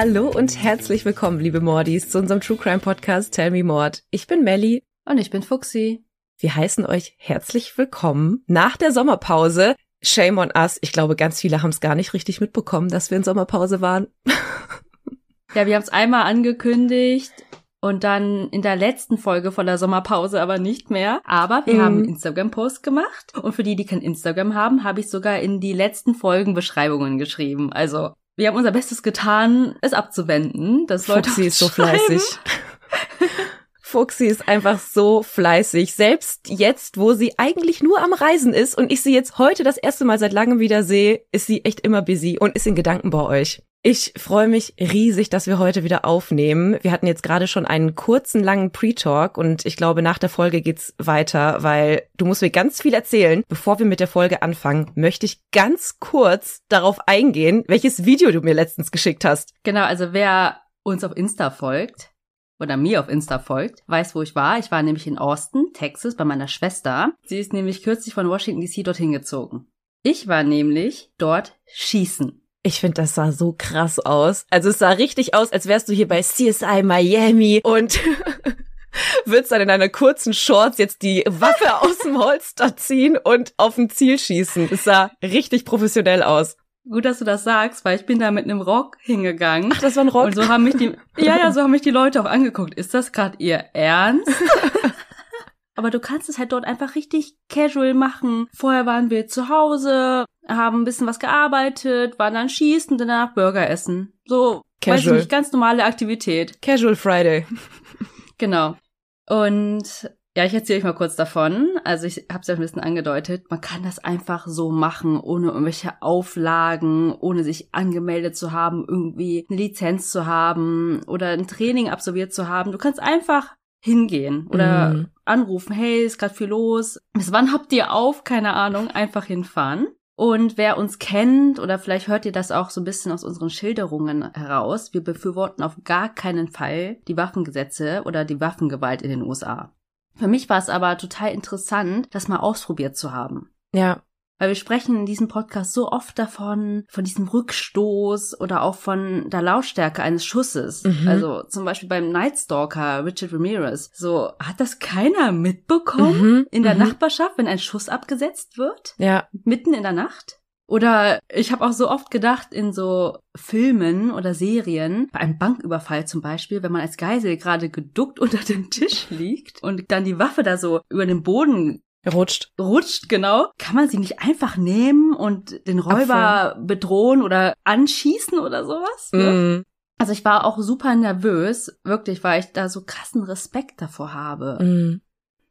Hallo und herzlich willkommen, liebe Mordis, zu unserem True Crime Podcast Tell Me Mord. Ich bin Melly. Und ich bin Fuxi. Wir heißen euch herzlich willkommen nach der Sommerpause. Shame on us. Ich glaube, ganz viele haben es gar nicht richtig mitbekommen, dass wir in Sommerpause waren. Ja, wir haben es einmal angekündigt und dann in der letzten Folge von der Sommerpause aber nicht mehr. Aber wir Mhm. haben einen Instagram-Post gemacht. Und für die, die kein Instagram haben, habe ich sogar in die letzten Folgen Beschreibungen geschrieben. Also, wir haben unser Bestes getan, es abzuwenden, dass Leute Fuxi uns ist so fleißig. Fuxi ist einfach so fleißig. Selbst jetzt, wo sie eigentlich nur am Reisen ist und ich sie jetzt heute das erste Mal seit langem wieder sehe, ist sie echt immer busy und ist in Gedanken bei euch. Ich freue mich riesig, dass wir heute wieder aufnehmen. Wir hatten jetzt gerade schon einen kurzen, langen Pre-Talk und ich glaube, nach der Folge geht's weiter, weil du musst mir ganz viel erzählen. Bevor wir mit der Folge anfangen, möchte ich ganz kurz darauf eingehen, welches Video du mir letztens geschickt hast. Genau, also wer uns auf Insta folgt oder mir auf Insta folgt, weiß, wo ich war. Ich war nämlich in Austin, Texas, bei meiner Schwester. Sie ist nämlich kürzlich von Washington DC dorthin gezogen. Ich war nämlich dort schießen. Ich finde, das sah so krass aus. Also es sah richtig aus, als wärst du hier bei CSI Miami und würdest dann in einer kurzen Shorts jetzt die Waffe aus dem Holster ziehen und auf ein Ziel schießen. Es sah richtig professionell aus. Gut, dass du das sagst, weil ich bin da mit einem Rock hingegangen. Ach, das war ein Rock. Und so haben mich die, ja, ja, so haben mich die Leute auch angeguckt. Ist das gerade ihr Ernst? Aber du kannst es halt dort einfach richtig casual machen. Vorher waren wir zu Hause, haben ein bisschen was gearbeitet, waren dann schießen und danach Burger essen. So, weiß ich Casual. nicht, ganz normale Aktivität. Casual Friday. Genau. Und ja, ich erzähle euch mal kurz davon. Also ich habe es ja ein bisschen angedeutet. Man kann das einfach so machen, ohne irgendwelche Auflagen, ohne sich angemeldet zu haben, irgendwie eine Lizenz zu haben oder ein Training absolviert zu haben. Du kannst einfach hingehen oder Mhm. anrufen, hey, ist gerade viel los. Bis wann habt ihr auf? Keine Ahnung, einfach hinfahren. Und wer uns kennt, oder vielleicht hört ihr das auch so ein bisschen aus unseren Schilderungen heraus, wir befürworten auf gar keinen Fall die Waffengesetze oder die Waffengewalt in den USA. Für mich war es aber total interessant, das mal ausprobiert zu haben. Ja. Weil wir sprechen in diesem Podcast so oft davon, von diesem Rückstoß oder auch von der Lautstärke eines Schusses. Mhm. Also zum Beispiel beim Night Stalker Richard Ramirez. So, hat das keiner mitbekommen Mhm. in der Mhm. Nachbarschaft, wenn ein Schuss abgesetzt wird? Ja. Mitten in der Nacht? Oder ich habe auch so oft gedacht in so Filmen oder Serien, bei einem Banküberfall zum Beispiel, wenn man als Geisel gerade geduckt unter dem Tisch liegt und dann die Waffe da so über den Boden Rutscht. rutscht, genau, kann man sie nicht einfach nehmen und den Räuber bedrohen oder anschießen oder sowas? Ne? Mhm. Also ich war auch super nervös, wirklich, weil ich da so krassen Respekt davor habe. Mhm.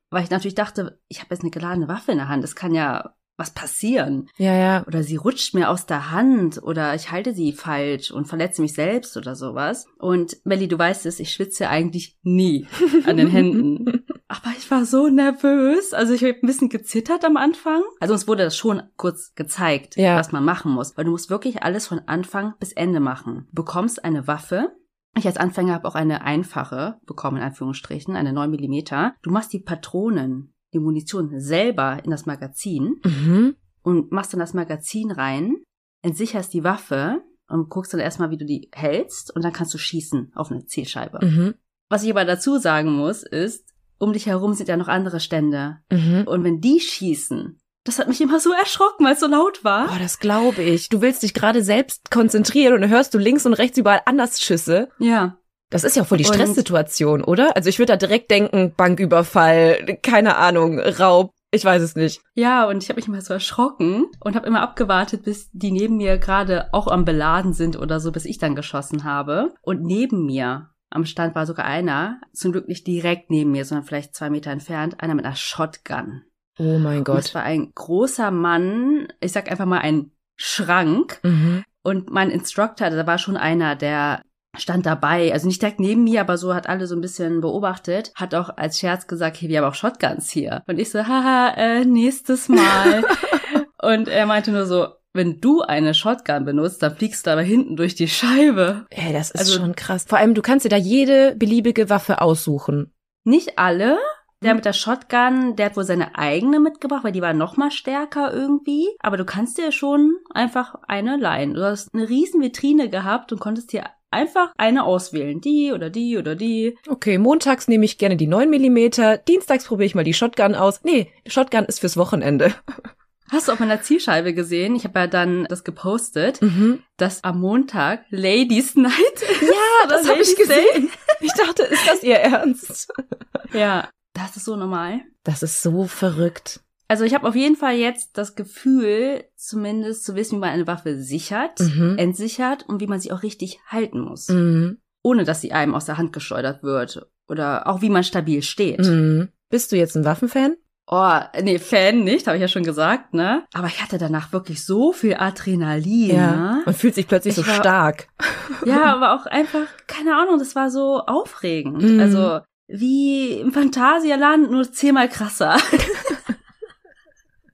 Weil ich natürlich dachte, ich habe jetzt eine geladene Waffe in der Hand, es kann ja was passieren. Ja, ja. Oder sie rutscht mir aus der Hand oder ich halte sie falsch und verletze mich selbst oder sowas. Und Melly, du weißt es, ich schwitze eigentlich nie an den Händen. Aber ich war so nervös. Also ich habe ein bisschen gezittert am Anfang. Also uns wurde das schon kurz gezeigt, Ja. was man machen muss. Weil du musst wirklich alles von Anfang bis Ende machen. Du bekommst eine Waffe. Ich als Anfänger habe auch eine einfache bekommen, in Anführungsstrichen, eine 9 Millimeter. Du machst die Patronen, die Munition selber in das Magazin Mhm. und machst dann das Magazin rein, entsicherst die Waffe und guckst dann erstmal, wie du die hältst und dann kannst du schießen auf eine Zielscheibe. Mhm. Was ich aber dazu sagen muss, ist, um dich herum sind ja noch andere Stände. Mhm. Und wenn die schießen, das hat mich immer so erschrocken, weil es so laut war. Oh, das glaube ich. Du willst dich gerade selbst konzentrieren und dann hörst du links und rechts überall anders Schüsse. Ja. Das ist ja voll die Und- Stresssituation, oder? Also ich würde da direkt denken, Banküberfall, keine Ahnung, Raub, ich weiß es nicht. Ja, und ich habe mich immer so erschrocken und habe immer abgewartet, bis die neben mir gerade auch am Beladen sind oder so, bis ich dann geschossen habe. Und neben mir am Stand war sogar einer, zum Glück nicht direkt neben mir, sondern vielleicht zwei Meter entfernt, einer mit einer Shotgun. Oh mein Und es war ein großer Mann, ich sag einfach mal ein Schrank. Mhm. Und mein Instructor, da war schon einer, der stand dabei, also nicht direkt neben mir, aber so hat alle so ein bisschen beobachtet, hat auch als Scherz gesagt, hey, wir haben auch Shotguns hier. Und ich so, haha, äh, nächstes Mal. und er meinte nur so, wenn du eine Shotgun benutzt, dann fliegst du aber hinten durch die Scheibe. Ey, das ist Also- schon krass. Vor allem, du kannst dir da jede beliebige Waffe aussuchen. Nicht alle. Der Hm. mit der Shotgun, der hat wohl seine eigene mitgebracht, weil die war noch mal stärker irgendwie. Aber du kannst dir schon einfach eine leihen. Du hast eine riesen Vitrine gehabt und konntest dir einfach eine auswählen. Die oder die oder die. Okay, montags nehme ich gerne die 9 Millimeter, dienstags probiere ich mal die Shotgun aus. Nee, Shotgun ist fürs Wochenende. Hast du auf meiner Zielscheibe gesehen? Ich habe ja dann das gepostet, Mhm. dass am Montag Ladies Night ist. Ja, das habe ich gesehen. Ich dachte, ist das ihr Ernst? Ja, das ist so normal. Das ist so verrückt. Also ich habe auf jeden Fall jetzt das Gefühl, zumindest zu wissen, wie man eine Waffe sichert, Mhm. entsichert und wie man sie auch richtig halten muss, Mhm. ohne dass sie einem aus der Hand geschleudert wird oder auch wie man stabil steht. Mhm. Bist du jetzt ein Waffenfan? Oh, nee, Fan nicht, habe ich ja schon gesagt, ne? Aber ich hatte danach wirklich so viel Adrenalin, ne? Man fühlt sich plötzlich Ich so war- stark. Ja, aber auch einfach, keine Ahnung, das war so aufregend. Mhm. Also wie im Phantasialand, nur zehnmal krasser.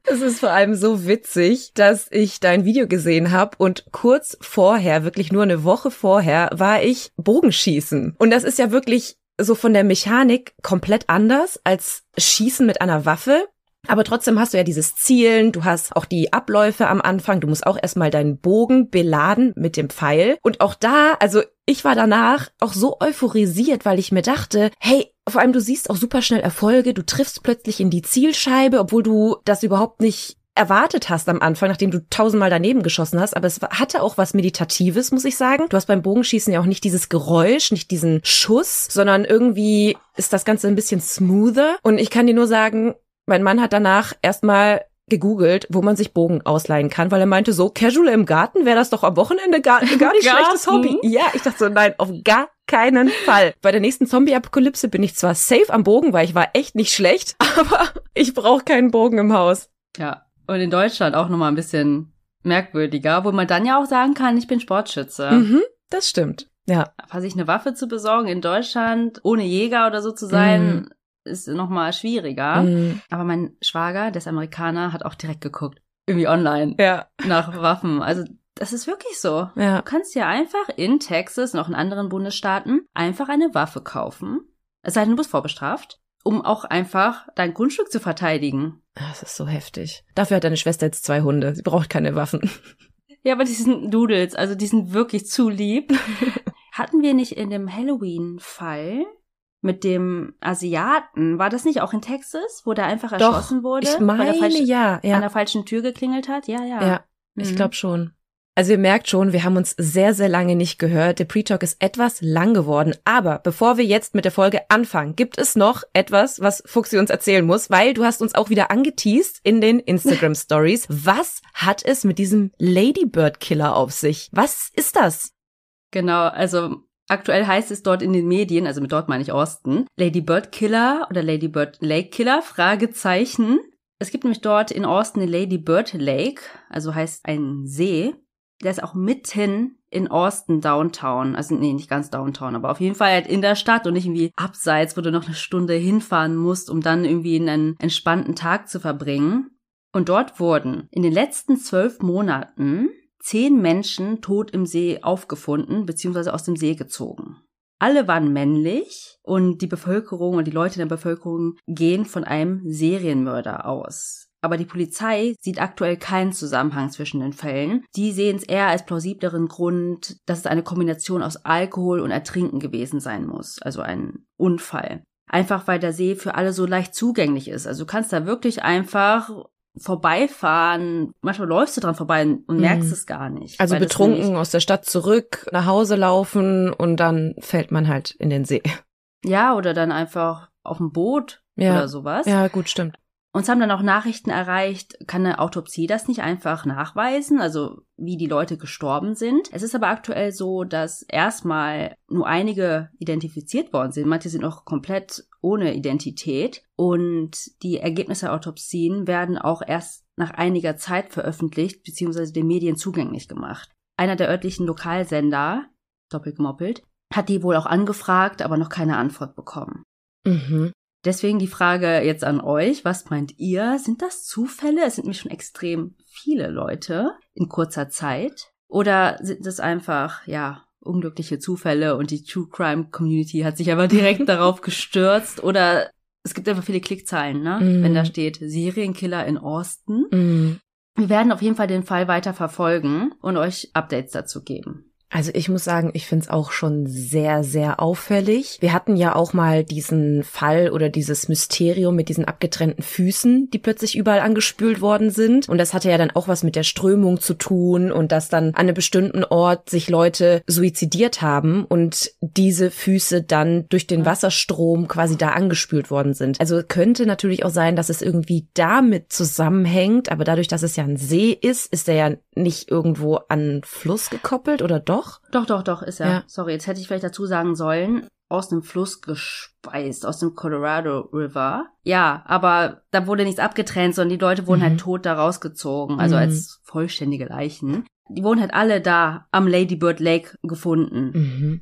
Es ist vor allem so witzig, dass ich dein Video gesehen habe und kurz vorher, wirklich nur eine Woche vorher, war ich Bogenschießen. Und das ist ja wirklich so von der Mechanik komplett anders als Schießen mit einer Waffe. Aber trotzdem hast du ja dieses Zielen, du hast auch die Abläufe am Anfang, du musst auch erstmal deinen Bogen beladen mit dem Pfeil. Und auch da, also ich war danach auch so euphorisiert, weil ich mir dachte, hey, vor allem du siehst auch super schnell Erfolge, du triffst plötzlich in die Zielscheibe, obwohl du das überhaupt nicht erwartet hast am Anfang, nachdem du tausendmal daneben geschossen hast, aber es hatte auch was Meditatives, muss ich sagen. Du hast beim Bogenschießen ja auch nicht dieses Geräusch, nicht diesen Schuss, sondern irgendwie ist das Ganze ein bisschen smoother. Und ich kann dir nur sagen, mein Mann hat danach erstmal gegoogelt, wo man sich Bogen ausleihen kann, weil er meinte, so casual im Garten wäre das doch am Wochenende gar, gar nicht schlechtes Hobby. Ja, ich dachte so, nein, auf gar keinen Fall. Bei der nächsten Zombie-Apokalypse bin ich zwar safe am Bogen, weil ich war echt nicht schlecht, aber ich brauche keinen Bogen im Haus. Ja, und in Deutschland auch nochmal ein bisschen merkwürdiger, wo man dann ja auch sagen kann, ich bin Sportschütze. Mhm, das stimmt. Ja. Aber sich eine Waffe zu besorgen in Deutschland, ohne Jäger oder so zu sein, ist nochmal schwieriger. Mhm. Aber mein Schwager, der ist Amerikaner, hat auch direkt geguckt. Irgendwie online. Ja. Nach Waffen. Also, das ist wirklich so. Ja. Du kannst dir einfach in Texas und auch in anderen Bundesstaaten einfach eine Waffe kaufen. Es sei denn, du bist vorbestraft, um auch einfach dein Grundstück zu verteidigen. Das ist so heftig. Dafür hat deine Schwester jetzt zwei Hunde. Sie braucht keine Waffen. Ja, aber die sind Doodles, also die sind wirklich zu lieb. Hatten wir nicht in dem Halloween-Fall mit dem Asiaten, war das nicht auch in Texas, wo der einfach Doch, erschossen wurde? Ich weil er meine, falsch ja, an ja. der falschen Tür geklingelt hat? Ja, ja. Ja, ich Mhm. glaube schon. Also ihr merkt schon, wir haben uns sehr, sehr lange nicht gehört. Der Pre-Talk ist etwas lang geworden. Aber bevor wir jetzt mit der Folge anfangen, gibt es noch etwas, was Fuxi uns erzählen muss, weil du hast uns auch wieder angeteased in den Instagram Stories. Was hat es mit diesem Ladybird Killer auf sich? Was ist das? Genau, also aktuell heißt es dort in den Medien, also mit dort meine ich Austin, Lady Bird Killer oder Lady Bird Lake Killer, Fragezeichen. Es gibt nämlich dort in Austin den Lady Bird Lake, also heißt ein See. Der ist auch mitten in Austin Downtown. Also nee, nicht ganz Downtown, aber auf jeden Fall halt in der Stadt und nicht irgendwie abseits, wo du noch eine Stunde hinfahren musst, um dann irgendwie einen entspannten Tag zu verbringen. Und dort wurden in den letzten zwölf Monaten zehn Menschen tot im See aufgefunden bzw. aus dem See gezogen. Alle waren männlich und die Bevölkerung und die Leute in der Bevölkerung gehen von einem Serienmörder aus. Aber die Polizei sieht aktuell keinen Zusammenhang zwischen den Fällen. Die sehen es eher als plausibleren Grund, dass es eine Kombination aus Alkohol und Ertrinken gewesen sein muss, also ein Unfall. Einfach weil der See für alle so leicht zugänglich ist. Also du kannst da wirklich einfach vorbeifahren. Manchmal läufst du dran vorbei und merkst Mhm. es gar nicht. Also betrunken aus der Stadt zurück, nach Hause laufen und dann fällt man halt in den See. Ja, oder dann einfach auf dem Boot Ja. oder sowas. Ja, gut, stimmt. Uns haben dann auch Nachrichten erreicht, kann eine Autopsie das nicht einfach nachweisen, also wie die Leute gestorben sind. Es ist aber aktuell so, dass erstmal nur einige identifiziert worden sind. Manche sind noch komplett ohne Identität. Und die Ergebnisse der Autopsien werden auch erst nach einiger Zeit veröffentlicht bzw. den Medien zugänglich gemacht. Einer der örtlichen Lokalsender, doppelt gemoppelt, hat die wohl auch angefragt, aber noch keine Antwort bekommen. Mhm. Deswegen die Frage jetzt an euch. Was meint ihr? Sind das Zufälle? Es sind nämlich schon extrem viele Leute in kurzer Zeit. Oder sind es einfach, ja, unglückliche Zufälle und die True Crime Community hat sich aber direkt darauf gestürzt? Oder es gibt einfach viele Klickzahlen, ne? Mhm. Wenn da steht Serienkiller in Austin. Mhm. Wir werden auf jeden Fall den Fall weiter verfolgen und euch Updates dazu geben. Also ich muss sagen, ich finde es auch schon sehr, sehr auffällig. Wir hatten ja auch mal diesen Fall oder dieses Mysterium mit diesen abgetrennten Füßen, die plötzlich überall angespült worden sind. Und das hatte ja dann auch was mit der Strömung zu tun und dass dann an einem bestimmten Ort sich Leute suizidiert haben und diese Füße dann durch den Wasserstrom quasi da angespült worden sind. Also könnte natürlich auch sein, dass es irgendwie damit zusammenhängt, aber dadurch, dass es ja ein See ist, ist er ja nicht irgendwo an Fluss gekoppelt oder doch? doch? Doch, doch, ist er. Ja. Sorry, jetzt hätte ich vielleicht dazu sagen sollen, aus dem Fluss gespeist, aus dem Colorado River. Ja, aber da wurde nichts abgetrennt, sondern die Leute wurden halt mhm. halt tot da rausgezogen, also mhm. als vollständige Leichen. Die wurden halt alle da am Ladybird Lake gefunden. Mhm.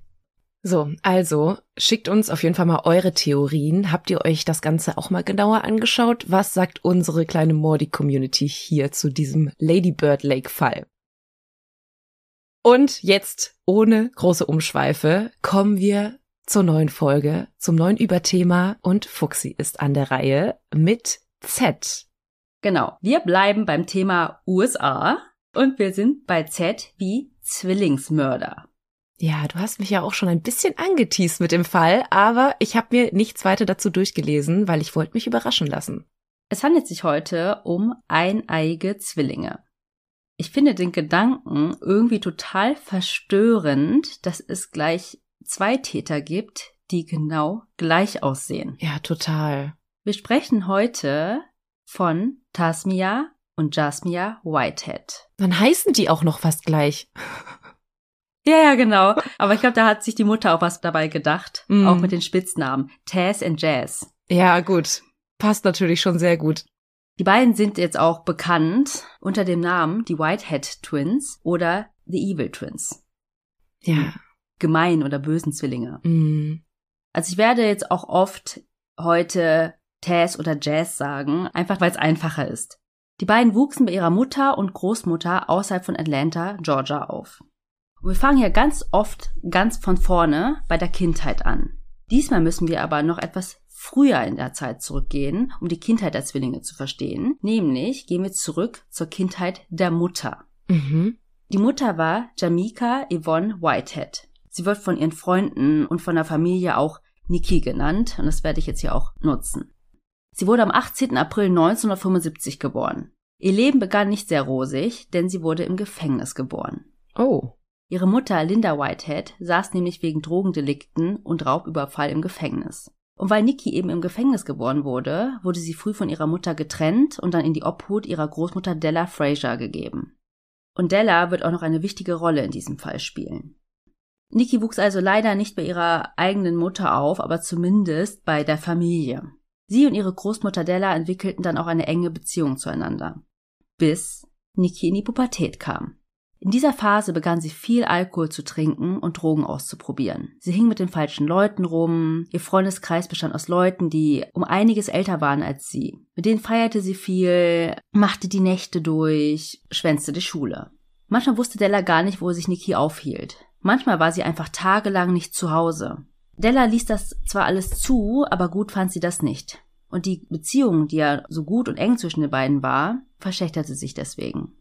So, also schickt uns auf jeden Fall mal eure Theorien. Habt ihr euch das Ganze auch mal genauer angeschaut? Was sagt unsere kleine Mordi-Community hier zu diesem Ladybird Lake-Fall? Und jetzt, ohne große Umschweife, kommen wir zur neuen Folge, zum neuen Überthema und Fuxi ist an der Reihe mit Z. Genau. Wir bleiben beim Thema USA und wir sind bei Z wie Zwillingsmörder. Ja, du hast mich ja auch schon ein bisschen angeteased mit dem Fall, aber ich habe mir nichts weiter dazu durchgelesen, weil ich wollte mich überraschen lassen. Es handelt sich heute um eineiige Zwillinge ich finde den Gedanken irgendwie total verstörend, dass es gleich zwei Täter gibt, die genau gleich aussehen. Ja, total. Wir sprechen heute von Tasmia und Jasmia Whitehead. Dann heißen die auch noch fast gleich. Ja, ja, genau. Aber ich glaube, da hat sich die Mutter auch was dabei gedacht. Mm. Auch mit den Spitznamen. Taz und Jazz. Ja, gut. Passt natürlich schon sehr gut. Die beiden sind jetzt auch bekannt unter dem Namen die Whitehead Twins oder The Evil Twins. Ja. Gemein oder bösen Zwillinge. Mm. Also ich werde jetzt auch oft heute Taz oder Jazz sagen, einfach weil es einfacher ist. Die beiden wuchsen bei ihrer Mutter und Großmutter außerhalb von Atlanta, Georgia auf. Und wir fangen ja ganz oft ganz von vorne bei der Kindheit an. Diesmal müssen wir aber noch etwas früher in der Zeit zurückgehen, um die Kindheit der Zwillinge zu verstehen. Nämlich gehen wir zurück zur Kindheit der Mutter. Mhm. Die Mutter war Jamaica Yvonne Whitehead. Sie wird von ihren Freunden und von der Familie auch Nikki genannt und das werde ich jetzt hier auch nutzen. Sie wurde am 18. April 1975 geboren. Ihr Leben begann nicht sehr rosig, denn sie wurde im Gefängnis geboren. Oh. Ihre Mutter Linda Whitehead saß nämlich wegen Drogendelikten und Raubüberfall im Gefängnis. Und weil Nikki eben im Gefängnis geboren wurde, wurde sie früh von ihrer Mutter getrennt und dann in die Obhut ihrer Großmutter Della Fraser gegeben. Und Della wird auch noch eine wichtige Rolle in diesem Fall spielen. Nikki wuchs also leider nicht bei ihrer eigenen Mutter auf, aber zumindest bei der Familie. Sie und ihre Großmutter Della entwickelten dann auch eine enge Beziehung zueinander. Bis Nikki in die Pubertät kam. In dieser Phase begann sie viel Alkohol zu trinken und Drogen auszuprobieren. Sie hing mit den falschen Leuten rum. Ihr Freundeskreis bestand aus Leuten, die um einiges älter waren als sie. Mit denen feierte sie viel, machte die Nächte durch, schwänzte die Schule. Manchmal wusste Della gar nicht, wo sich Niki aufhielt. Manchmal war sie einfach tagelang nicht zu Hause. Della ließ das zwar alles zu, aber gut fand sie das nicht. Und die Beziehung, die ja so gut und eng zwischen den beiden war, verschlechterte sich deswegen.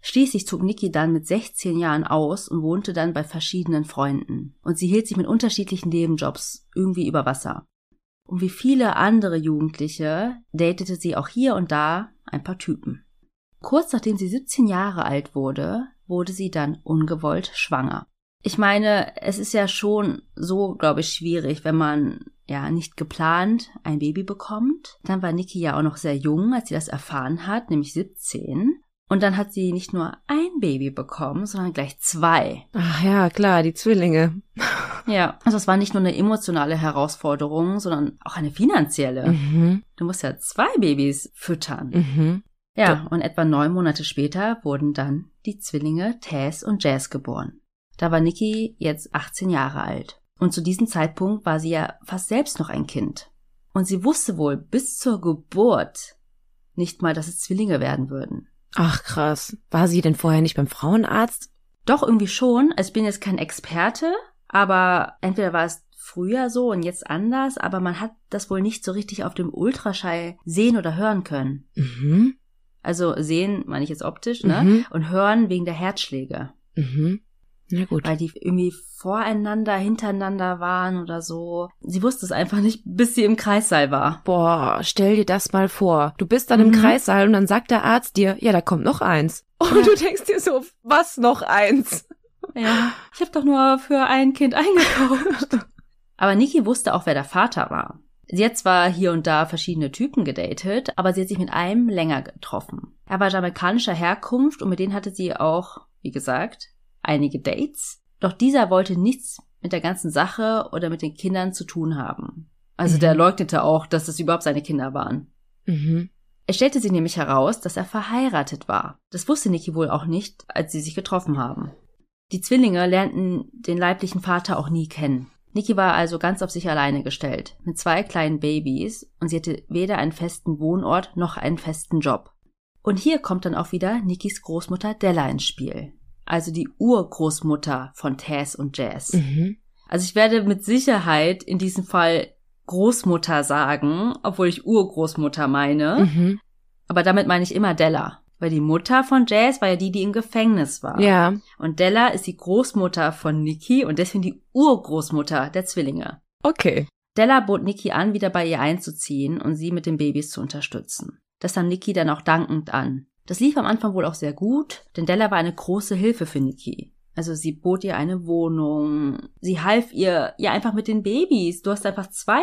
Schließlich zog Niki dann mit 16 Jahren aus und wohnte dann bei verschiedenen Freunden. Und sie hielt sich mit unterschiedlichen Nebenjobs irgendwie über Wasser. Und wie viele andere Jugendliche datete sie auch hier und da ein paar Typen. Kurz nachdem sie 17 Jahre alt wurde, wurde sie dann ungewollt schwanger. Ich meine, es ist ja schon so, glaube ich, schwierig, wenn man ja nicht geplant ein Baby bekommt. Dann war Niki ja auch noch sehr jung, als sie das erfahren hat, nämlich 17. Und dann hat sie nicht nur ein Baby bekommen, sondern gleich zwei. Ach ja, klar, die Zwillinge. Ja, also es war nicht nur eine emotionale Herausforderung, sondern auch eine finanzielle. Mhm. Du musst ja zwei Babys füttern. Mhm. Ja, und etwa neun Monate später wurden dann die Zwillinge Tess und Jazz geboren. Da war Nikki jetzt 18 Jahre alt. Und zu diesem Zeitpunkt war sie ja fast selbst noch ein Kind. Und sie wusste wohl bis zur Geburt nicht mal, dass es Zwillinge werden würden. Ach krass. War sie denn vorher nicht beim Frauenarzt? Doch, irgendwie schon. Also ich bin jetzt kein Experte, aber entweder war es früher so und jetzt anders, aber man hat das wohl nicht so richtig auf dem Ultraschall sehen oder hören können. Mhm. Also sehen, meine ich jetzt optisch, ne? Mhm. Und hören wegen der Herzschläge. Mhm. Na gut. Weil die irgendwie voreinander, hintereinander waren oder so. Sie wusste es einfach nicht, bis sie im Kreissaal war. Boah, stell dir das mal vor. Du bist dann im Mhm. Kreissaal und dann sagt der Arzt dir, ja, da kommt noch eins. Und Ja. du denkst dir so, was noch eins? Ja, ich habe doch nur für ein Kind eingekauft. aber Niki wusste auch, wer der Vater war. Sie hat zwar hier und da verschiedene Typen gedatet, aber sie hat sich mit einem länger getroffen. Er war jamaikanischer Herkunft und mit denen hatte sie auch, wie gesagt, einige Dates. Doch dieser wollte nichts mit der ganzen Sache oder mit den Kindern zu tun haben. Also Mhm. der leugnete auch, dass es überhaupt seine Kinder waren. Mhm. Es stellte sich nämlich heraus, dass er verheiratet war. Das wusste Niki wohl auch nicht, als sie sich getroffen haben. Die Zwillinge lernten den leiblichen Vater auch nie kennen. Niki war also ganz auf sich alleine gestellt, mit zwei kleinen Babys, und sie hatte weder einen festen Wohnort noch einen festen Job. Und hier kommt dann auch wieder Nikis Großmutter Della ins Spiel. Also die Urgroßmutter von Taz und Jazz. Mhm. Also ich werde mit Sicherheit in diesem Fall Großmutter sagen, obwohl ich Urgroßmutter meine. Mhm. Aber damit meine ich immer Della. Weil die Mutter von Jazz war ja die, die im Gefängnis war. Ja. Und Della ist die Großmutter von Nikki und deswegen die Urgroßmutter der Zwillinge. Okay. Della bot Nikki an, wieder bei ihr einzuziehen und sie mit den Babys zu unterstützen. Das nahm Nikki dann auch dankend an. Das lief am Anfang wohl auch sehr gut, denn Della war eine große Hilfe für Nikki. Also sie bot ihr eine Wohnung, sie half ihr ja einfach mit den Babys. Du hast einfach zwei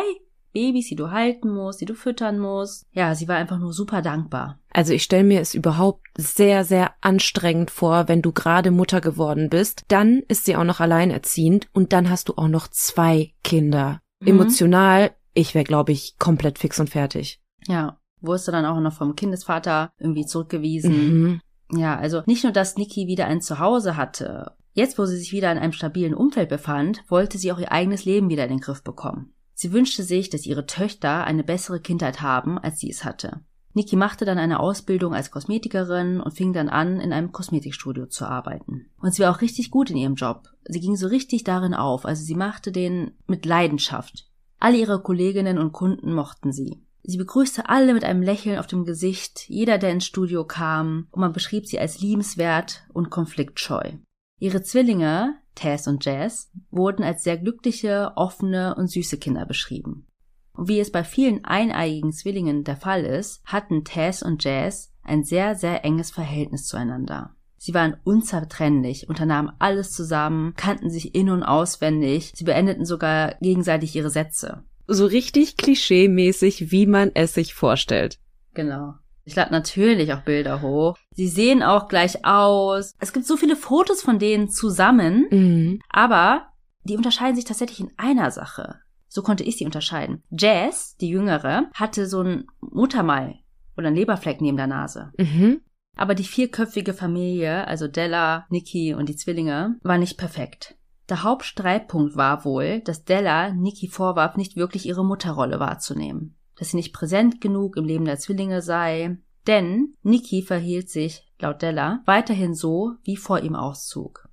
Babys, die du halten musst, die du füttern musst. Ja, sie war einfach nur super dankbar. Also ich stelle mir es überhaupt sehr, sehr anstrengend vor, wenn du gerade Mutter geworden bist. Dann ist sie auch noch alleinerziehend und dann hast du auch noch zwei Kinder. Mhm. Emotional, ich wäre, glaube ich, komplett fix und fertig. Ja, wurdest du dann auch noch vom Kindesvater irgendwie zurückgewiesen. Mhm. Ja, also nicht nur, dass Niki wieder ein Zuhause hatte. Jetzt, wo sie sich wieder in einem stabilen Umfeld befand, wollte sie auch ihr eigenes Leben wieder in den Griff bekommen. Sie wünschte sich, dass ihre Töchter eine bessere Kindheit haben, als sie es hatte. Niki machte dann eine Ausbildung als Kosmetikerin und fing dann an, in einem Kosmetikstudio zu arbeiten. Und sie war auch richtig gut in ihrem Job. Sie ging so richtig darin auf, also sie machte den mit Leidenschaft. Alle ihre Kolleginnen und Kunden mochten sie. Sie begrüßte alle mit einem Lächeln auf dem Gesicht, jeder, der ins Studio kam, und man beschrieb sie als liebenswert und konfliktscheu. Ihre Zwillinge, Tess und Jazz, wurden als sehr glückliche, offene und süße Kinder beschrieben. Und wie es bei vielen eineiigen Zwillingen der Fall ist, hatten Tess und Jazz ein sehr, sehr enges Verhältnis zueinander. Sie waren unzertrennlich, unternahmen alles zusammen, kannten sich in- und auswendig, sie beendeten sogar gegenseitig ihre Sätze. So richtig klischee-mäßig, wie man es sich vorstellt. Genau. Ich lade natürlich auch Bilder hoch. Sie sehen auch gleich aus. Es gibt so viele Fotos von denen zusammen, Mhm. aber die unterscheiden sich tatsächlich in einer Sache. So konnte ich sie unterscheiden. Jazz, die Jüngere, hatte so ein Muttermal oder einen Leberfleck neben der Nase. Mhm. Aber die vierköpfige Familie, also Della, Nikki und die Zwillinge, war nicht perfekt. Der Hauptstreitpunkt war wohl, dass Della Nikki vorwarf, nicht wirklich ihre Mutterrolle wahrzunehmen. Dass sie nicht präsent genug im Leben der Zwillinge sei. Denn Nikki verhielt sich, laut Della, weiterhin so, wie vor ihm Auszug.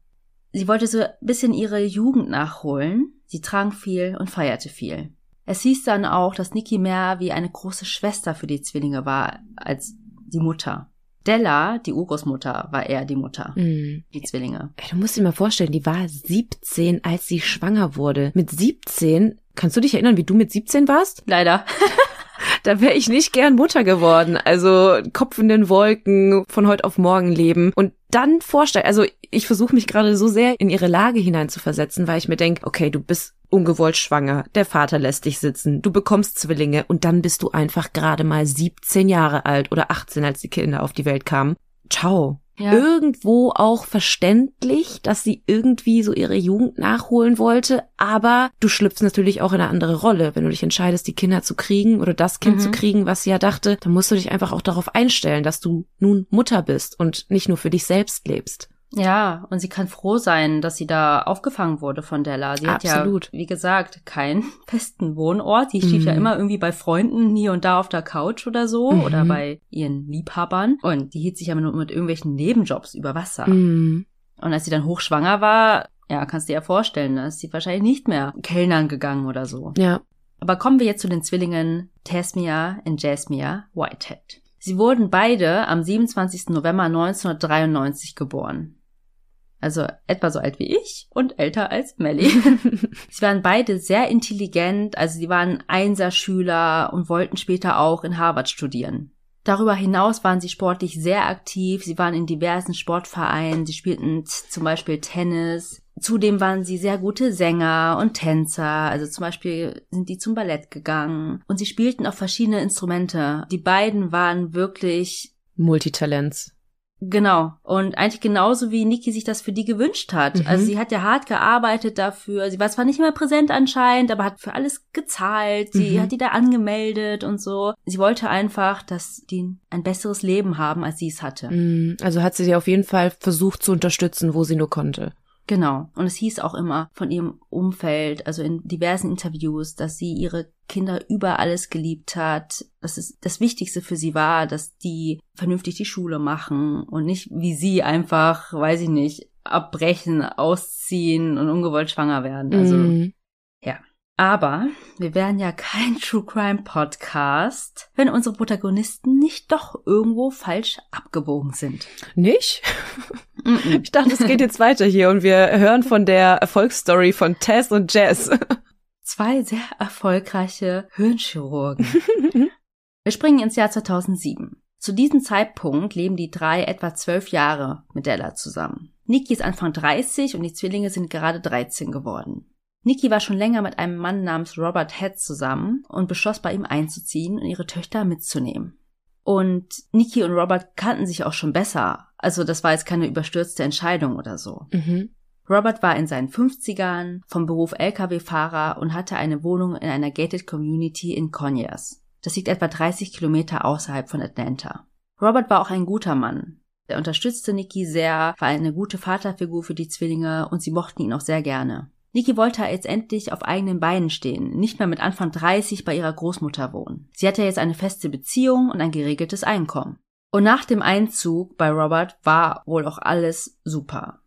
Sie wollte so ein bisschen ihre Jugend nachholen. Sie trank viel und feierte viel. Es hieß dann auch, dass Nikki mehr wie eine große Schwester für die Zwillinge war als die Mutter. Della, die Urgroßmutter, war eher die Mutter, Mhm. die Zwillinge. Ey, du musst dir mal vorstellen, die war 17, als sie schwanger wurde. Mit 17, kannst du dich erinnern, wie du mit 17 warst? Leider. Da wäre ich nicht gern Mutter geworden. Also Kopf in den Wolken, von heute auf morgen leben. Und dann vorstellen, also ich versuche mich gerade so sehr in ihre Lage hineinzuversetzen, weil ich mir denke, okay, du bist ungewollt schwanger, der Vater lässt dich sitzen, du bekommst Zwillinge und dann bist du einfach gerade mal 17 Jahre alt oder 18, als die Kinder auf die Welt kamen. Ciao. Ja. Irgendwo auch verständlich, dass sie irgendwie so ihre Jugend nachholen wollte, aber du schlüpfst natürlich auch in eine andere Rolle. Wenn du dich entscheidest, die Kinder zu kriegen oder das Kind Mhm. zu kriegen, was sie ja dachte, dann musst du dich einfach auch darauf einstellen, dass du nun Mutter bist und nicht nur für dich selbst lebst. Ja, und sie kann froh sein, dass sie da aufgefangen wurde von Della. Sie Absolut. hat ja, wie gesagt, keinen festen Wohnort. Sie schlief Mhm. ja immer irgendwie bei Freunden hier und da auf der Couch oder so Mhm. oder bei ihren Liebhabern. Und die hielt sich ja nur mit irgendwelchen Nebenjobs über Wasser. Mhm. Und als sie dann hochschwanger war, ja, kannst du dir ja vorstellen, da ist sie wahrscheinlich nicht mehr Kellnern gegangen oder so. Ja. Aber kommen wir jetzt zu den Zwillingen Tasmia und Jasmia Whitehead. Sie wurden beide am 27. November 1993 geboren. Also etwa so alt wie ich und älter als Melly. sie waren beide sehr intelligent, also sie waren Einserschüler und wollten später auch in Harvard studieren. Darüber hinaus waren sie sportlich sehr aktiv. Sie waren in diversen Sportvereinen. Sie spielten zum Beispiel Tennis. Zudem waren sie sehr gute Sänger und Tänzer. Also zum Beispiel sind die zum Ballett gegangen. Und sie spielten auch verschiedene Instrumente. Die beiden waren wirklich Multitalents. Genau. Und eigentlich genauso wie Niki sich das für die gewünscht hat. Mhm. Also sie hat ja hart gearbeitet dafür. Sie war zwar nicht immer präsent anscheinend, aber hat für alles gezahlt. Sie mhm. hat die da angemeldet und so. Sie wollte einfach, dass die ein besseres Leben haben, als sie es hatte. Mhm. Also hat sie sie auf jeden Fall versucht zu unterstützen, wo sie nur konnte. Genau. Und es hieß auch immer von ihrem Umfeld, also in diversen Interviews, dass sie ihre Kinder über alles geliebt hat, dass es das Wichtigste für sie war, dass die vernünftig die Schule machen und nicht wie sie einfach, weiß ich nicht, abbrechen, ausziehen und ungewollt schwanger werden. Also, mm. Aber wir wären ja kein True Crime Podcast, wenn unsere Protagonisten nicht doch irgendwo falsch abgebogen sind. Nicht? Ich dachte, es geht jetzt weiter hier und wir hören von der Erfolgsstory von Tess und Jess. Zwei sehr erfolgreiche Hirnchirurgen. wir springen ins Jahr 2007. Zu diesem Zeitpunkt leben die drei etwa zwölf Jahre mit Della zusammen. Niki ist Anfang 30 und die Zwillinge sind gerade 13 geworden. Niki war schon länger mit einem Mann namens Robert Head zusammen und beschloss bei ihm einzuziehen und ihre Töchter mitzunehmen. Und Niki und Robert kannten sich auch schon besser. Also das war jetzt keine überstürzte Entscheidung oder so. Mhm. Robert war in seinen 50ern, vom Beruf Lkw-Fahrer und hatte eine Wohnung in einer gated Community in Conyers. Das liegt etwa 30 Kilometer außerhalb von Atlanta. Robert war auch ein guter Mann. Er unterstützte Nikki sehr, war eine gute Vaterfigur für die Zwillinge und sie mochten ihn auch sehr gerne. Niki wollte jetzt endlich auf eigenen Beinen stehen, nicht mehr mit Anfang 30 bei ihrer Großmutter wohnen. Sie hatte jetzt eine feste Beziehung und ein geregeltes Einkommen. Und nach dem Einzug bei Robert war wohl auch alles super.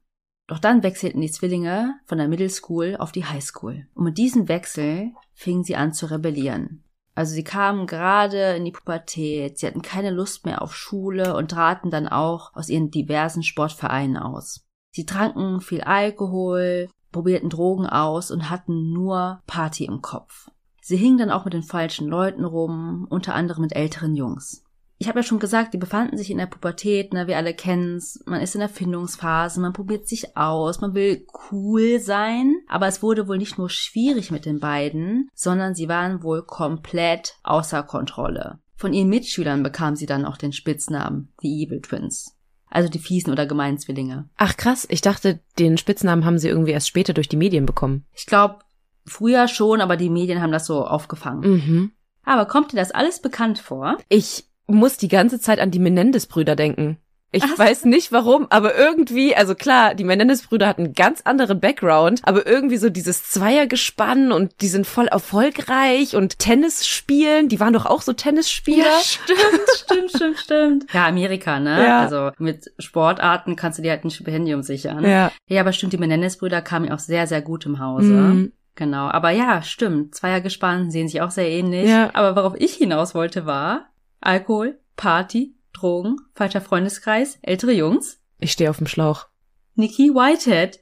Doch dann wechselten die Zwillinge von der Middle School auf die High School. Und mit diesem Wechsel fingen sie an zu rebellieren. Also sie kamen gerade in die Pubertät, sie hatten keine Lust mehr auf Schule und traten dann auch aus ihren diversen Sportvereinen aus. Sie tranken viel Alkohol, probierten Drogen aus und hatten nur Party im Kopf. Sie hingen dann auch mit den falschen Leuten rum, unter anderem mit älteren Jungs. Ich habe ja schon gesagt, die befanden sich in der Pubertät, ne, wir alle kennen's. Man ist in der Findungsphase, man probiert sich aus, man will cool sein, aber es wurde wohl nicht nur schwierig mit den beiden, sondern sie waren wohl komplett außer Kontrolle. Von ihren Mitschülern bekam sie dann auch den Spitznamen The Evil Twins. Also die fiesen oder gemeinen Zwillinge. Ach krass, ich dachte, den Spitznamen haben sie irgendwie erst später durch die Medien bekommen. Ich glaube, früher schon, aber die Medien haben das so aufgefangen. Mhm. Aber kommt dir das alles bekannt vor? Ich muss die ganze Zeit an die Menendez-Brüder denken. Ich Ach. weiß nicht warum, aber irgendwie, also klar, die Menendez-Brüder hatten einen ganz anderen Background, aber irgendwie so dieses Zweiergespann und die sind voll erfolgreich und Tennis spielen, die waren doch auch so Tennisspieler. Ja, stimmt, stimmt, stimmt, stimmt. Ja, Amerika, ne? Ja. Also mit Sportarten kannst du dir halt ein Stipendium sichern. Ja. Ja, aber stimmt, die Menendez-Brüder kamen auch sehr, sehr gut im Hause. Mhm. Genau, aber ja, stimmt. Zweiergespann sehen sich auch sehr ähnlich. Ja. Aber worauf ich hinaus wollte war Alkohol, Party, Drogen, falscher Freundeskreis, ältere Jungs. Ich stehe auf dem Schlauch. Nikki Whitehead.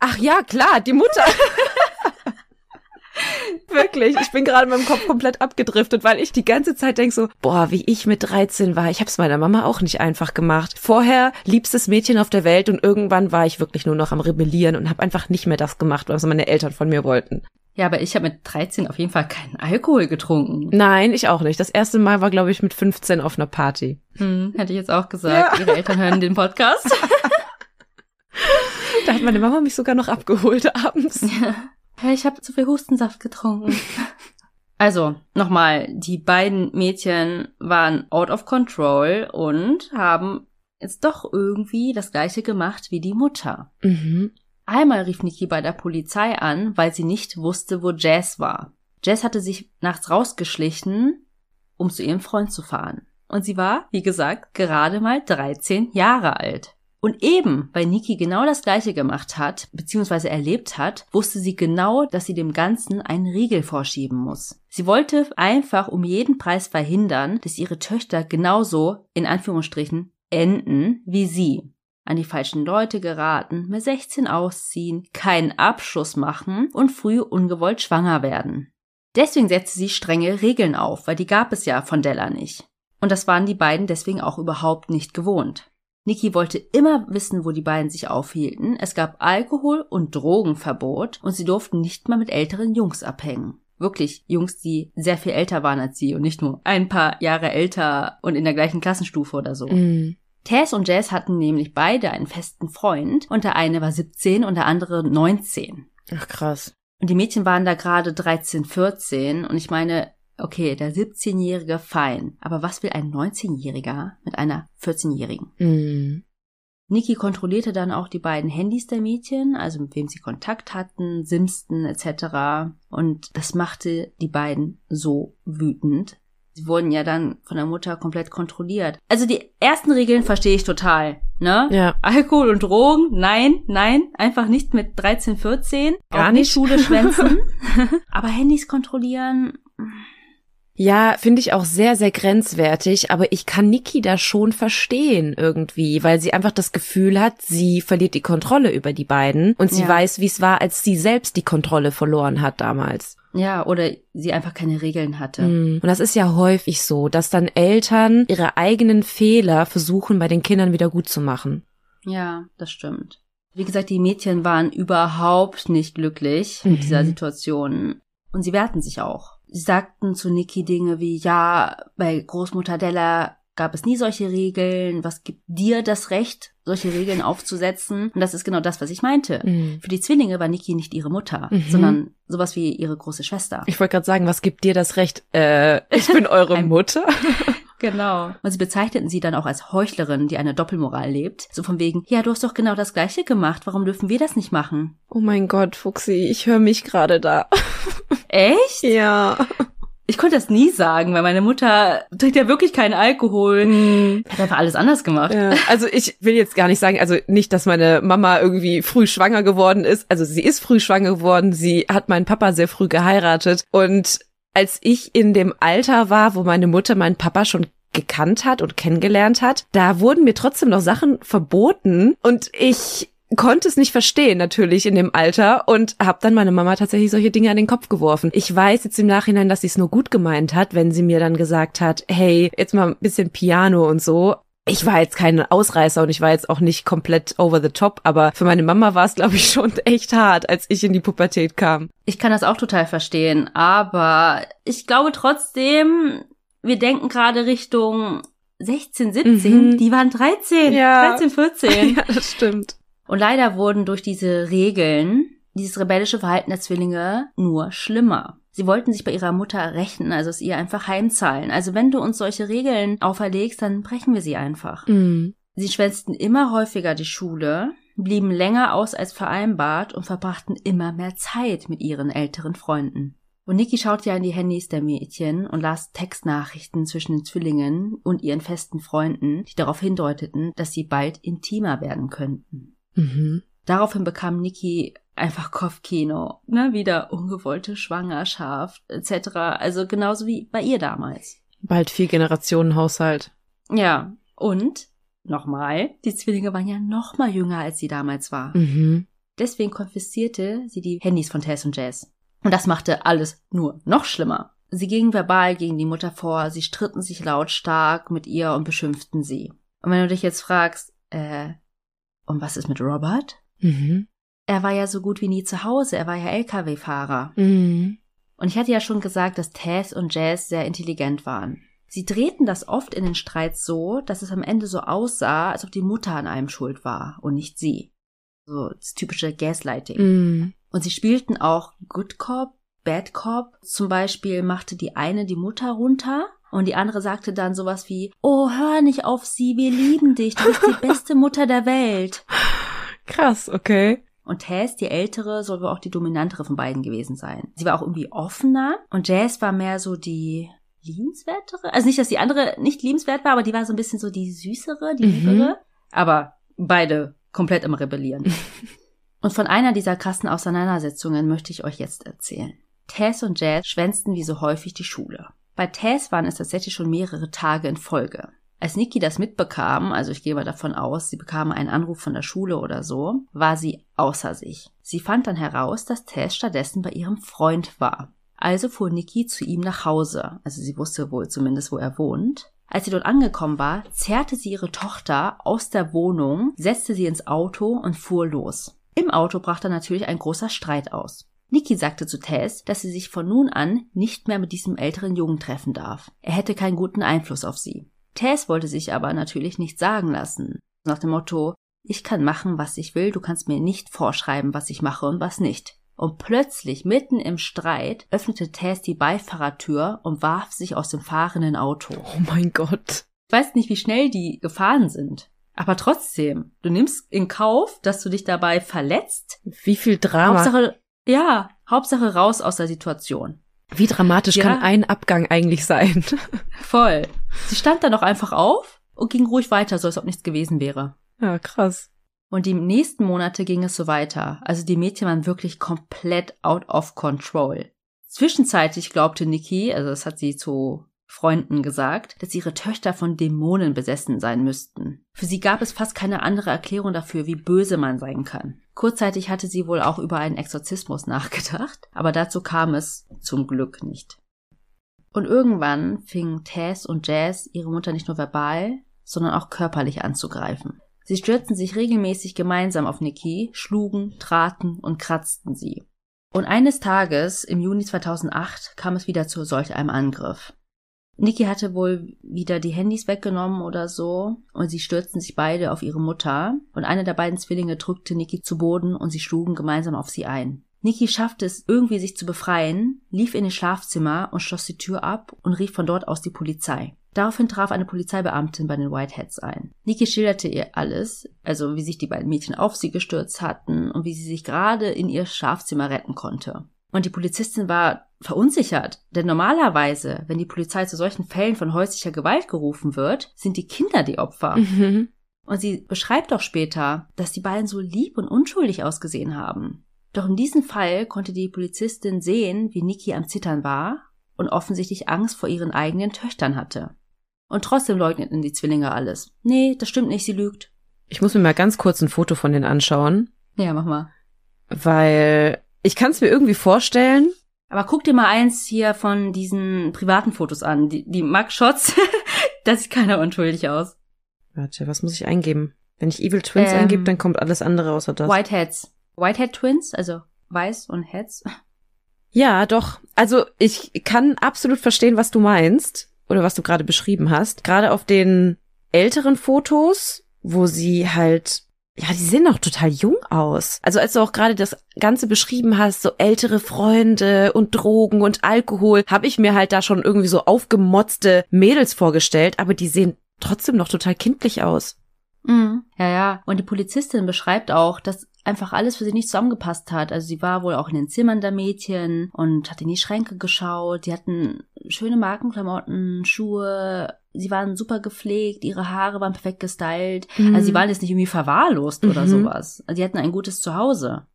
Ach ja, klar, die Mutter. Wirklich, ich bin gerade in meinem Kopf komplett abgedriftet, weil ich die ganze Zeit denk so, boah, wie ich mit 13 war. Ich habe es meiner Mama auch nicht einfach gemacht. Vorher liebstes Mädchen auf der Welt und irgendwann war ich wirklich nur noch am Rebellieren und habe einfach nicht mehr das gemacht, was meine Eltern von mir wollten. Ja, aber ich habe mit 13 auf jeden Fall keinen Alkohol getrunken. Nein, ich auch nicht. Das erste Mal war, glaube ich, mit 15 auf einer Party. Hm, hätte ich jetzt auch gesagt. Ja. Ihre Eltern hören den Podcast. da hat meine Mama mich sogar noch abgeholt abends. Ja. Ich habe zu viel Hustensaft getrunken. Also, nochmal, die beiden Mädchen waren out of control und haben jetzt doch irgendwie das gleiche gemacht wie die Mutter. Mhm. Einmal rief Niki bei der Polizei an, weil sie nicht wusste, wo Jazz war. Jazz hatte sich nachts rausgeschlichen, um zu ihrem Freund zu fahren. Und sie war, wie gesagt, gerade mal 13 Jahre alt. Und eben, weil Niki genau das gleiche gemacht hat, beziehungsweise erlebt hat, wusste sie genau, dass sie dem Ganzen einen Riegel vorschieben muss. Sie wollte einfach um jeden Preis verhindern, dass ihre Töchter genauso, in Anführungsstrichen, enden wie sie. An die falschen Leute geraten, mit 16 ausziehen, keinen Abschluss machen und früh ungewollt schwanger werden. Deswegen setzte sie strenge Regeln auf, weil die gab es ja von Della nicht. Und das waren die beiden deswegen auch überhaupt nicht gewohnt. Niki wollte immer wissen, wo die beiden sich aufhielten. Es gab Alkohol- und Drogenverbot und sie durften nicht mal mit älteren Jungs abhängen. Wirklich Jungs, die sehr viel älter waren als sie und nicht nur ein paar Jahre älter und in der gleichen Klassenstufe oder so. Mhm. Tess und Jess hatten nämlich beide einen festen Freund und der eine war 17 und der andere 19. Ach krass. Und die Mädchen waren da gerade 13, 14 und ich meine, okay, der 17-Jährige fein, aber was will ein 19-Jähriger mit einer 14-Jährigen? Mhm. Niki kontrollierte dann auch die beiden Handys der Mädchen, also mit wem sie Kontakt hatten, simsten etc. Und das machte die beiden so wütend. Sie wurden ja dann von der Mutter komplett kontrolliert. Also die ersten Regeln verstehe ich total, ne? Ja. Alkohol und Drogen, nein, nein, einfach nicht mit 13, 14. Gar auch nicht. Schule schwänzen. Aber Handys kontrollieren, Ja, finde ich auch sehr, sehr grenzwertig, aber ich kann Niki da schon verstehen irgendwie, weil sie einfach das Gefühl hat, sie verliert die Kontrolle über die beiden und sie Ja. weiß, wie es war, als sie selbst die Kontrolle verloren hat damals. Ja, oder sie einfach keine Regeln hatte. Mm. Und das ist ja häufig so, dass dann Eltern ihre eigenen Fehler versuchen, bei den Kindern wieder gut zu machen. Ja, das stimmt. Wie gesagt, die Mädchen waren überhaupt nicht glücklich mit Mhm. dieser Situation. Und sie wehrten sich auch. Sie sagten zu Niki Dinge wie, ja, bei Großmutter Della gab es nie solche Regeln. Was gibt dir das Recht, solche Regeln aufzusetzen? Und das ist genau das, was ich meinte. Mm. Für die Zwillinge war Niki nicht ihre Mutter, Mhm. sondern sowas wie ihre große Schwester. Ich wollte gerade sagen, was gibt dir das Recht? Äh, ich bin eure Mutter. Genau. Und sie bezeichneten sie dann auch als Heuchlerin, die eine Doppelmoral lebt. So von wegen, ja, du hast doch genau das Gleiche gemacht. Warum dürfen wir das nicht machen? Oh mein Gott, Fuxi, ich höre mich gerade da. Echt? Ja. Ich konnte das nie sagen, weil meine Mutter trinkt ja wirklich keinen Alkohol. Mm. Hat einfach alles anders gemacht. Ja, also ich will jetzt gar nicht sagen, also nicht, dass meine Mama irgendwie früh schwanger geworden ist. Also sie ist früh schwanger geworden. Sie hat meinen Papa sehr früh geheiratet. Und als ich in dem Alter war, wo meine Mutter meinen Papa schon gekannt hat und kennengelernt hat, da wurden mir trotzdem noch Sachen verboten und ich konnte es nicht verstehen natürlich in dem Alter und habe dann meine Mama tatsächlich solche Dinge an den Kopf geworfen. Ich weiß jetzt im Nachhinein, dass sie es nur gut gemeint hat, wenn sie mir dann gesagt hat, hey, jetzt mal ein bisschen Piano und so. Ich war jetzt kein Ausreißer und ich war jetzt auch nicht komplett over the top, aber für meine Mama war es, glaube ich, schon echt hart, als ich in die Pubertät kam. Ich kann das auch total verstehen, aber ich glaube trotzdem, wir denken gerade Richtung 16, 17, Mhm. die waren 13, Ja. 13, 14. ja, das stimmt. Und leider wurden durch diese Regeln dieses rebellische Verhalten der Zwillinge nur schlimmer. Sie wollten sich bei ihrer Mutter rächen, also es ihr einfach heimzahlen. Also wenn du uns solche Regeln auferlegst, dann brechen wir sie einfach. Mm. Sie schwänzten immer häufiger die Schule, blieben länger aus als vereinbart und verbrachten immer mehr Zeit mit ihren älteren Freunden. Und Niki schaute ja in die Handys der Mädchen und las Textnachrichten zwischen den Zwillingen und ihren festen Freunden, die darauf hindeuteten, dass sie bald intimer werden könnten. Mhm. Daraufhin bekam Niki einfach Kopfkino, ne, wieder ungewollte Schwangerschaft etc. Also genauso wie bei ihr damals. Bald vier Generationen Haushalt. Ja, und nochmal, die Zwillinge waren ja noch mal jünger, als sie damals war. Mhm. Deswegen konfiszierte sie die Handys von Tess und Jazz. Und das machte alles nur noch schlimmer. Sie gingen verbal gegen die Mutter vor, sie stritten sich lautstark mit ihr und beschimpften sie. Und wenn du dich jetzt fragst, äh, und was ist mit Robert? Mhm. Er war ja so gut wie nie zu Hause, er war ja Lkw-Fahrer. Mhm. Und ich hatte ja schon gesagt, dass Tess und Jazz sehr intelligent waren. Sie drehten das oft in den Streits so, dass es am Ende so aussah, als ob die Mutter an einem schuld war und nicht sie. So das typische Gaslighting. Mhm. Und sie spielten auch Good Cop, Bad Cop. Zum Beispiel machte die eine die Mutter runter und die andere sagte dann sowas wie, oh, hör nicht auf sie, wir lieben dich, du bist die beste Mutter der Welt. Krass, okay. Und Tess, die ältere, soll wohl auch die dominantere von beiden gewesen sein. Sie war auch irgendwie offener und Jazz war mehr so die liebenswertere. Also nicht, dass die andere nicht liebenswert war, aber die war so ein bisschen so die süßere, die Mhm. liebere. Aber beide komplett im Rebellieren. und von einer dieser krassen Auseinandersetzungen möchte ich euch jetzt erzählen. Tess und Jazz schwänzten wie so häufig die Schule. Bei Tess waren es tatsächlich schon mehrere Tage in Folge. Als Niki das mitbekam, also ich gehe mal davon aus, sie bekam einen Anruf von der Schule oder so, war sie außer sich. Sie fand dann heraus, dass Tess stattdessen bei ihrem Freund war. Also fuhr Niki zu ihm nach Hause, also sie wusste wohl zumindest, wo er wohnt. Als sie dort angekommen war, zerrte sie ihre Tochter aus der Wohnung, setzte sie ins Auto und fuhr los. Im Auto brach dann natürlich ein großer Streit aus. Niki sagte zu Tess, dass sie sich von nun an nicht mehr mit diesem älteren Jungen treffen darf. Er hätte keinen guten Einfluss auf sie. Tess wollte sich aber natürlich nicht sagen lassen. Nach dem Motto, ich kann machen, was ich will, du kannst mir nicht vorschreiben, was ich mache und was nicht. Und plötzlich, mitten im Streit, öffnete Tess die Beifahrertür und warf sich aus dem fahrenden Auto. Oh mein Gott. Ich weiß nicht, wie schnell die gefahren sind. Aber trotzdem, du nimmst in Kauf, dass du dich dabei verletzt. Wie viel Drama. Hauptsache, ja, Hauptsache raus aus der Situation. Wie dramatisch Ja. kann ein Abgang eigentlich sein? Voll. Sie stand dann auch einfach auf und ging ruhig weiter, so als ob nichts gewesen wäre. ja, krass. Und die nächsten Monate ging es so weiter. Also die Mädchen waren wirklich komplett out of control. Zwischenzeitlich glaubte Nikki, also das hat sie zu Freunden gesagt, dass ihre Töchter von Dämonen besessen sein müssten. Für sie gab es fast keine andere Erklärung dafür, wie böse man sein kann. Kurzzeitig hatte sie wohl auch über einen Exorzismus nachgedacht, aber dazu kam es zum Glück nicht. Und irgendwann fingen Tess und Jazz ihre Mutter nicht nur verbal, sondern auch körperlich anzugreifen. Sie stürzten sich regelmäßig gemeinsam auf Nikki, schlugen, traten und kratzten sie. Und eines Tages, im Juni 2008, kam es wieder zu solch einem Angriff. Nikki hatte wohl wieder die Handys weggenommen oder so, und sie stürzten sich beide auf ihre Mutter, und einer der beiden Zwillinge drückte Nikki zu Boden und sie schlugen gemeinsam auf sie ein. Nikki schaffte es irgendwie, sich zu befreien, lief in ihr Schlafzimmer und schloss die Tür ab und rief von dort aus die Polizei. Daraufhin traf eine Polizeibeamtin bei den Whiteheads ein. Nikki schilderte ihr alles, also wie sich die beiden Mädchen auf sie gestürzt hatten und wie sie sich gerade in ihr Schlafzimmer retten konnte. Und die Polizistin war verunsichert, denn normalerweise, wenn die Polizei zu solchen Fällen von häuslicher Gewalt gerufen wird, sind die Kinder die Opfer. Mhm. Und sie beschreibt auch später, dass die beiden so lieb und unschuldig ausgesehen haben. Doch in diesem Fall konnte die Polizistin sehen, wie Niki am Zittern war und offensichtlich Angst vor ihren eigenen Töchtern hatte. Und trotzdem leugneten die Zwillinge alles. Nee, das stimmt nicht, sie lügt. Ich muss mir mal ganz kurz ein Foto von denen anschauen, Ja, mach mal. weil ich kann es mir irgendwie vorstellen. Aber guck dir mal eins hier von diesen privaten Fotos an. Die, die Mugshots, da sieht keiner unschuldig aus. Warte, was muss ich eingeben? Wenn ich Evil Twins Ähm, eingebe, dann kommt alles andere außer das. Whiteheads. Whitehead Twins, also Weiß und Heads. Ja, doch. Also ich kann absolut verstehen, was du meinst oder was du gerade beschrieben hast. Gerade auf den älteren Fotos, wo sie halt, ja, die sehen auch total jung aus. Also als du auch gerade das Ganze beschrieben hast, so ältere Freunde und Drogen und Alkohol, habe ich mir halt da schon irgendwie so aufgemotzte Mädels vorgestellt, aber die sehen trotzdem noch total kindlich aus. Mhm. Ja, ja. Und die Polizistin beschreibt auch, dass einfach alles für sie nicht zusammengepasst hat. Also sie war wohl auch in den Zimmern der Mädchen und hat in die Schränke geschaut. Die hatten schöne Markenklamotten, Schuhe. Sie waren super gepflegt, ihre Haare waren perfekt gestylt. Also sie waren jetzt nicht irgendwie verwahrlost oder Mhm. sowas. Also sie hatten ein gutes Zuhause.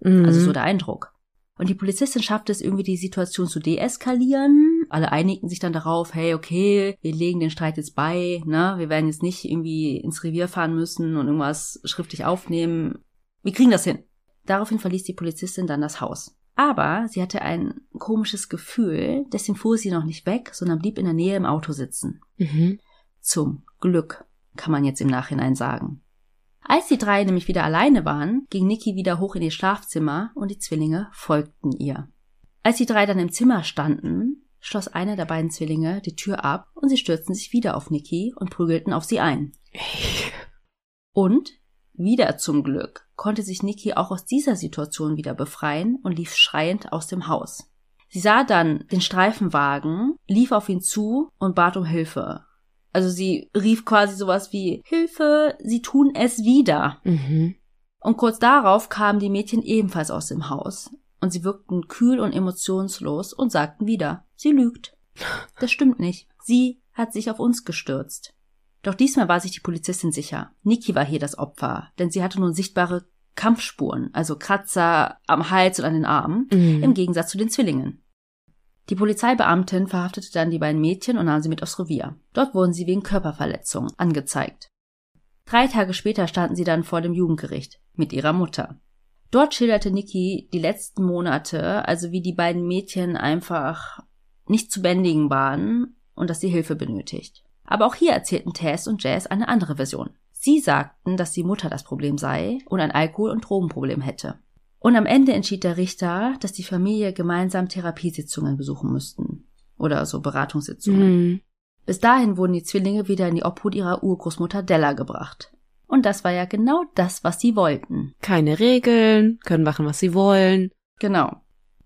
Mhm. Also so der Eindruck. Und die Polizistin schaffte es irgendwie, die Situation zu deeskalieren. Alle einigten sich dann darauf, hey, okay, wir legen den Streit jetzt bei, ne? Wir werden jetzt nicht irgendwie ins Revier fahren müssen und irgendwas schriftlich aufnehmen. Wir kriegen das hin. Daraufhin verließ die Polizistin dann das Haus. Aber sie hatte ein komisches Gefühl, deswegen fuhr sie noch nicht weg, sondern blieb in der Nähe im Auto sitzen. Mhm. Zum Glück, kann man jetzt im Nachhinein sagen. Als die drei nämlich wieder alleine waren, ging Niki wieder hoch in ihr Schlafzimmer und die Zwillinge folgten ihr. Als die drei dann im Zimmer standen, schloss einer der beiden Zwillinge die Tür ab und sie stürzten sich wieder auf Niki und prügelten auf sie ein. Und, wieder zum Glück, konnte sich Niki auch aus dieser Situation wieder befreien und lief schreiend aus dem Haus. Sie sah dann den Streifenwagen, lief auf ihn zu und bat um Hilfe. Also sie rief quasi sowas wie Hilfe, sie tun es wieder. Mhm. Und kurz darauf kamen die Mädchen ebenfalls aus dem Haus. Und sie wirkten kühl und emotionslos und sagten wieder, sie lügt. Das stimmt nicht. Sie hat sich auf uns gestürzt. Doch diesmal war sich die Polizistin sicher. Niki war hier das Opfer, denn sie hatte nun sichtbare Kampfspuren, also Kratzer am Hals und an den Armen, Mhm. im Gegensatz zu den Zwillingen. Die Polizeibeamtin verhaftete dann die beiden Mädchen und nahm sie mit aufs Revier. Dort wurden sie wegen Körperverletzung angezeigt. Drei Tage später standen sie dann vor dem Jugendgericht mit ihrer Mutter. Dort schilderte Niki die letzten Monate, also wie die beiden Mädchen einfach nicht zu bändigen waren und dass sie Hilfe benötigt. Aber auch hier erzählten Tess und Jazz eine andere Version. Sie sagten, dass die Mutter das Problem sei und ein Alkohol- und Drogenproblem hätte. Und am Ende entschied der Richter, dass die Familie gemeinsam Therapiesitzungen besuchen müssten. Oder so Beratungssitzungen. Mhm. Bis dahin wurden die Zwillinge wieder in die Obhut ihrer Urgroßmutter Della gebracht. Und das war ja genau das, was sie wollten. Keine Regeln, können machen, was sie wollen. Genau.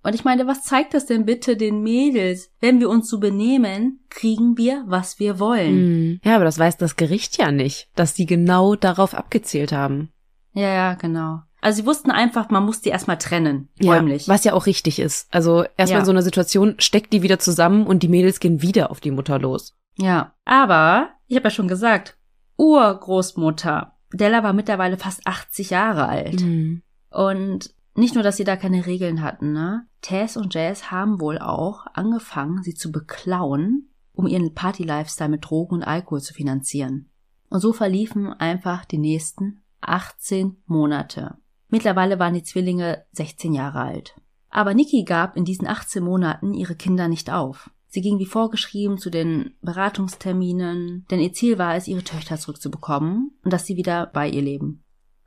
Und ich meine, was zeigt das denn bitte den Mädels? Wenn wir uns so benehmen, kriegen wir, was wir wollen. Mhm. Ja, aber das weiß das Gericht ja nicht, dass die genau darauf abgezielt haben. Ja, ja, genau. Also sie wussten einfach, man muss die erstmal trennen, räumlich. Ja, was ja auch richtig ist. Also erstmal ja. in so einer Situation steckt die wieder zusammen und die Mädels gehen wieder auf die Mutter los. Ja, aber ich habe ja schon gesagt, Urgroßmutter. Della war mittlerweile fast 80 Jahre alt. Mhm. Und nicht nur, dass sie da keine Regeln hatten, ne? Tess und Jazz haben wohl auch angefangen, sie zu beklauen, um ihren Party-Lifestyle mit Drogen und Alkohol zu finanzieren. Und so verliefen einfach die nächsten 18 Monate. Mittlerweile waren die Zwillinge 16 Jahre alt. Aber Nikki gab in diesen 18 Monaten ihre Kinder nicht auf. Sie ging wie vorgeschrieben zu den Beratungsterminen, denn ihr Ziel war es, ihre Töchter zurückzubekommen und dass sie wieder bei ihr leben.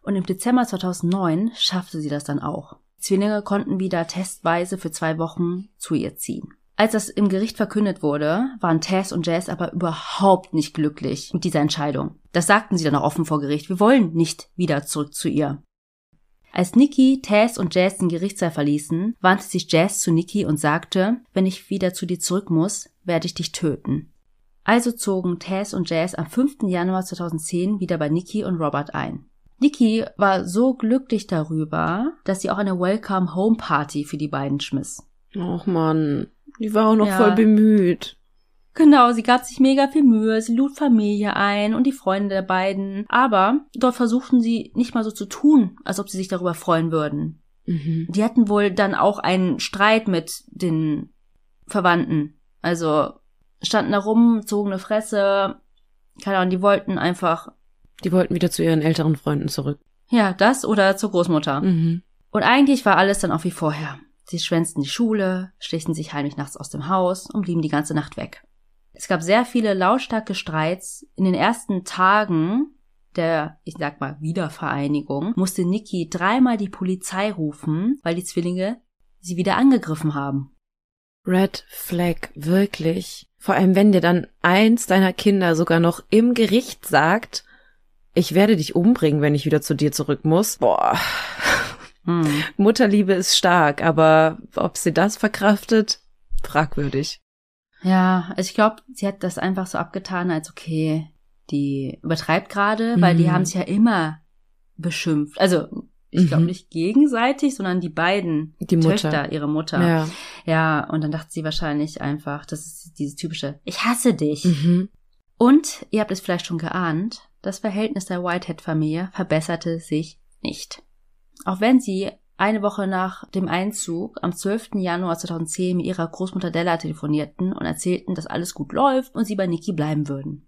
Und im Dezember 2009 schaffte sie das dann auch. Zwillinge konnten wieder testweise für zwei Wochen zu ihr ziehen. Als das im Gericht verkündet wurde, waren Tess und Jazz aber überhaupt nicht glücklich mit dieser Entscheidung. Das sagten sie dann auch offen vor Gericht. Wir wollen nicht wieder zurück zu ihr. Als Nikki, Tess und Jazz den Gerichtssaal verließen, wandte sich Jazz zu Nikki und sagte, wenn ich wieder zu dir zurück muss, werde ich dich töten. Also zogen Tess und Jazz am 5. Januar 2010 wieder bei Nikki und Robert ein. Nikki war so glücklich darüber, dass sie auch eine Welcome Home Party für die beiden schmiss. Och man, die war auch noch ja. voll bemüht. Genau, sie gab sich mega viel Mühe, sie lud Familie ein und die Freunde der beiden, aber dort versuchten sie nicht mal so zu tun, als ob sie sich darüber freuen würden. Mhm. Die hatten wohl dann auch einen Streit mit den Verwandten. Also standen da rum, zogen eine Fresse, keine Ahnung, die wollten einfach die wollten wieder zu ihren älteren Freunden zurück. Ja, das oder zur Großmutter. Mhm. Und eigentlich war alles dann auch wie vorher. Sie schwänzten die Schule, schlichen sich heimlich nachts aus dem Haus und blieben die ganze Nacht weg. Es gab sehr viele lautstarke Streits. In den ersten Tagen der, ich sag mal, Wiedervereinigung musste Nikki dreimal die Polizei rufen, weil die Zwillinge sie wieder angegriffen haben. Red Flag, wirklich. Vor allem, wenn dir dann eins deiner Kinder sogar noch im Gericht sagt, ich werde dich umbringen, wenn ich wieder zu dir zurück muss. Boah. Hm. Mutterliebe ist stark, aber ob sie das verkraftet, fragwürdig. Ja, also ich glaube, sie hat das einfach so abgetan, als okay, die übertreibt gerade, weil die mhm. haben sich ja immer beschimpft. Also ich glaube mhm. nicht gegenseitig, sondern die beiden die Mutter. Töchter, ihre Mutter. Ja. ja, und dann dachte sie wahrscheinlich einfach, das ist dieses typische, ich hasse dich. Mhm. Und ihr habt es vielleicht schon geahnt, das Verhältnis der Whitehead-Familie verbesserte sich nicht. Auch wenn sie eine Woche nach dem Einzug am 12. Januar 2010 mit ihrer Großmutter Della telefonierten und erzählten, dass alles gut läuft und sie bei Nikki bleiben würden.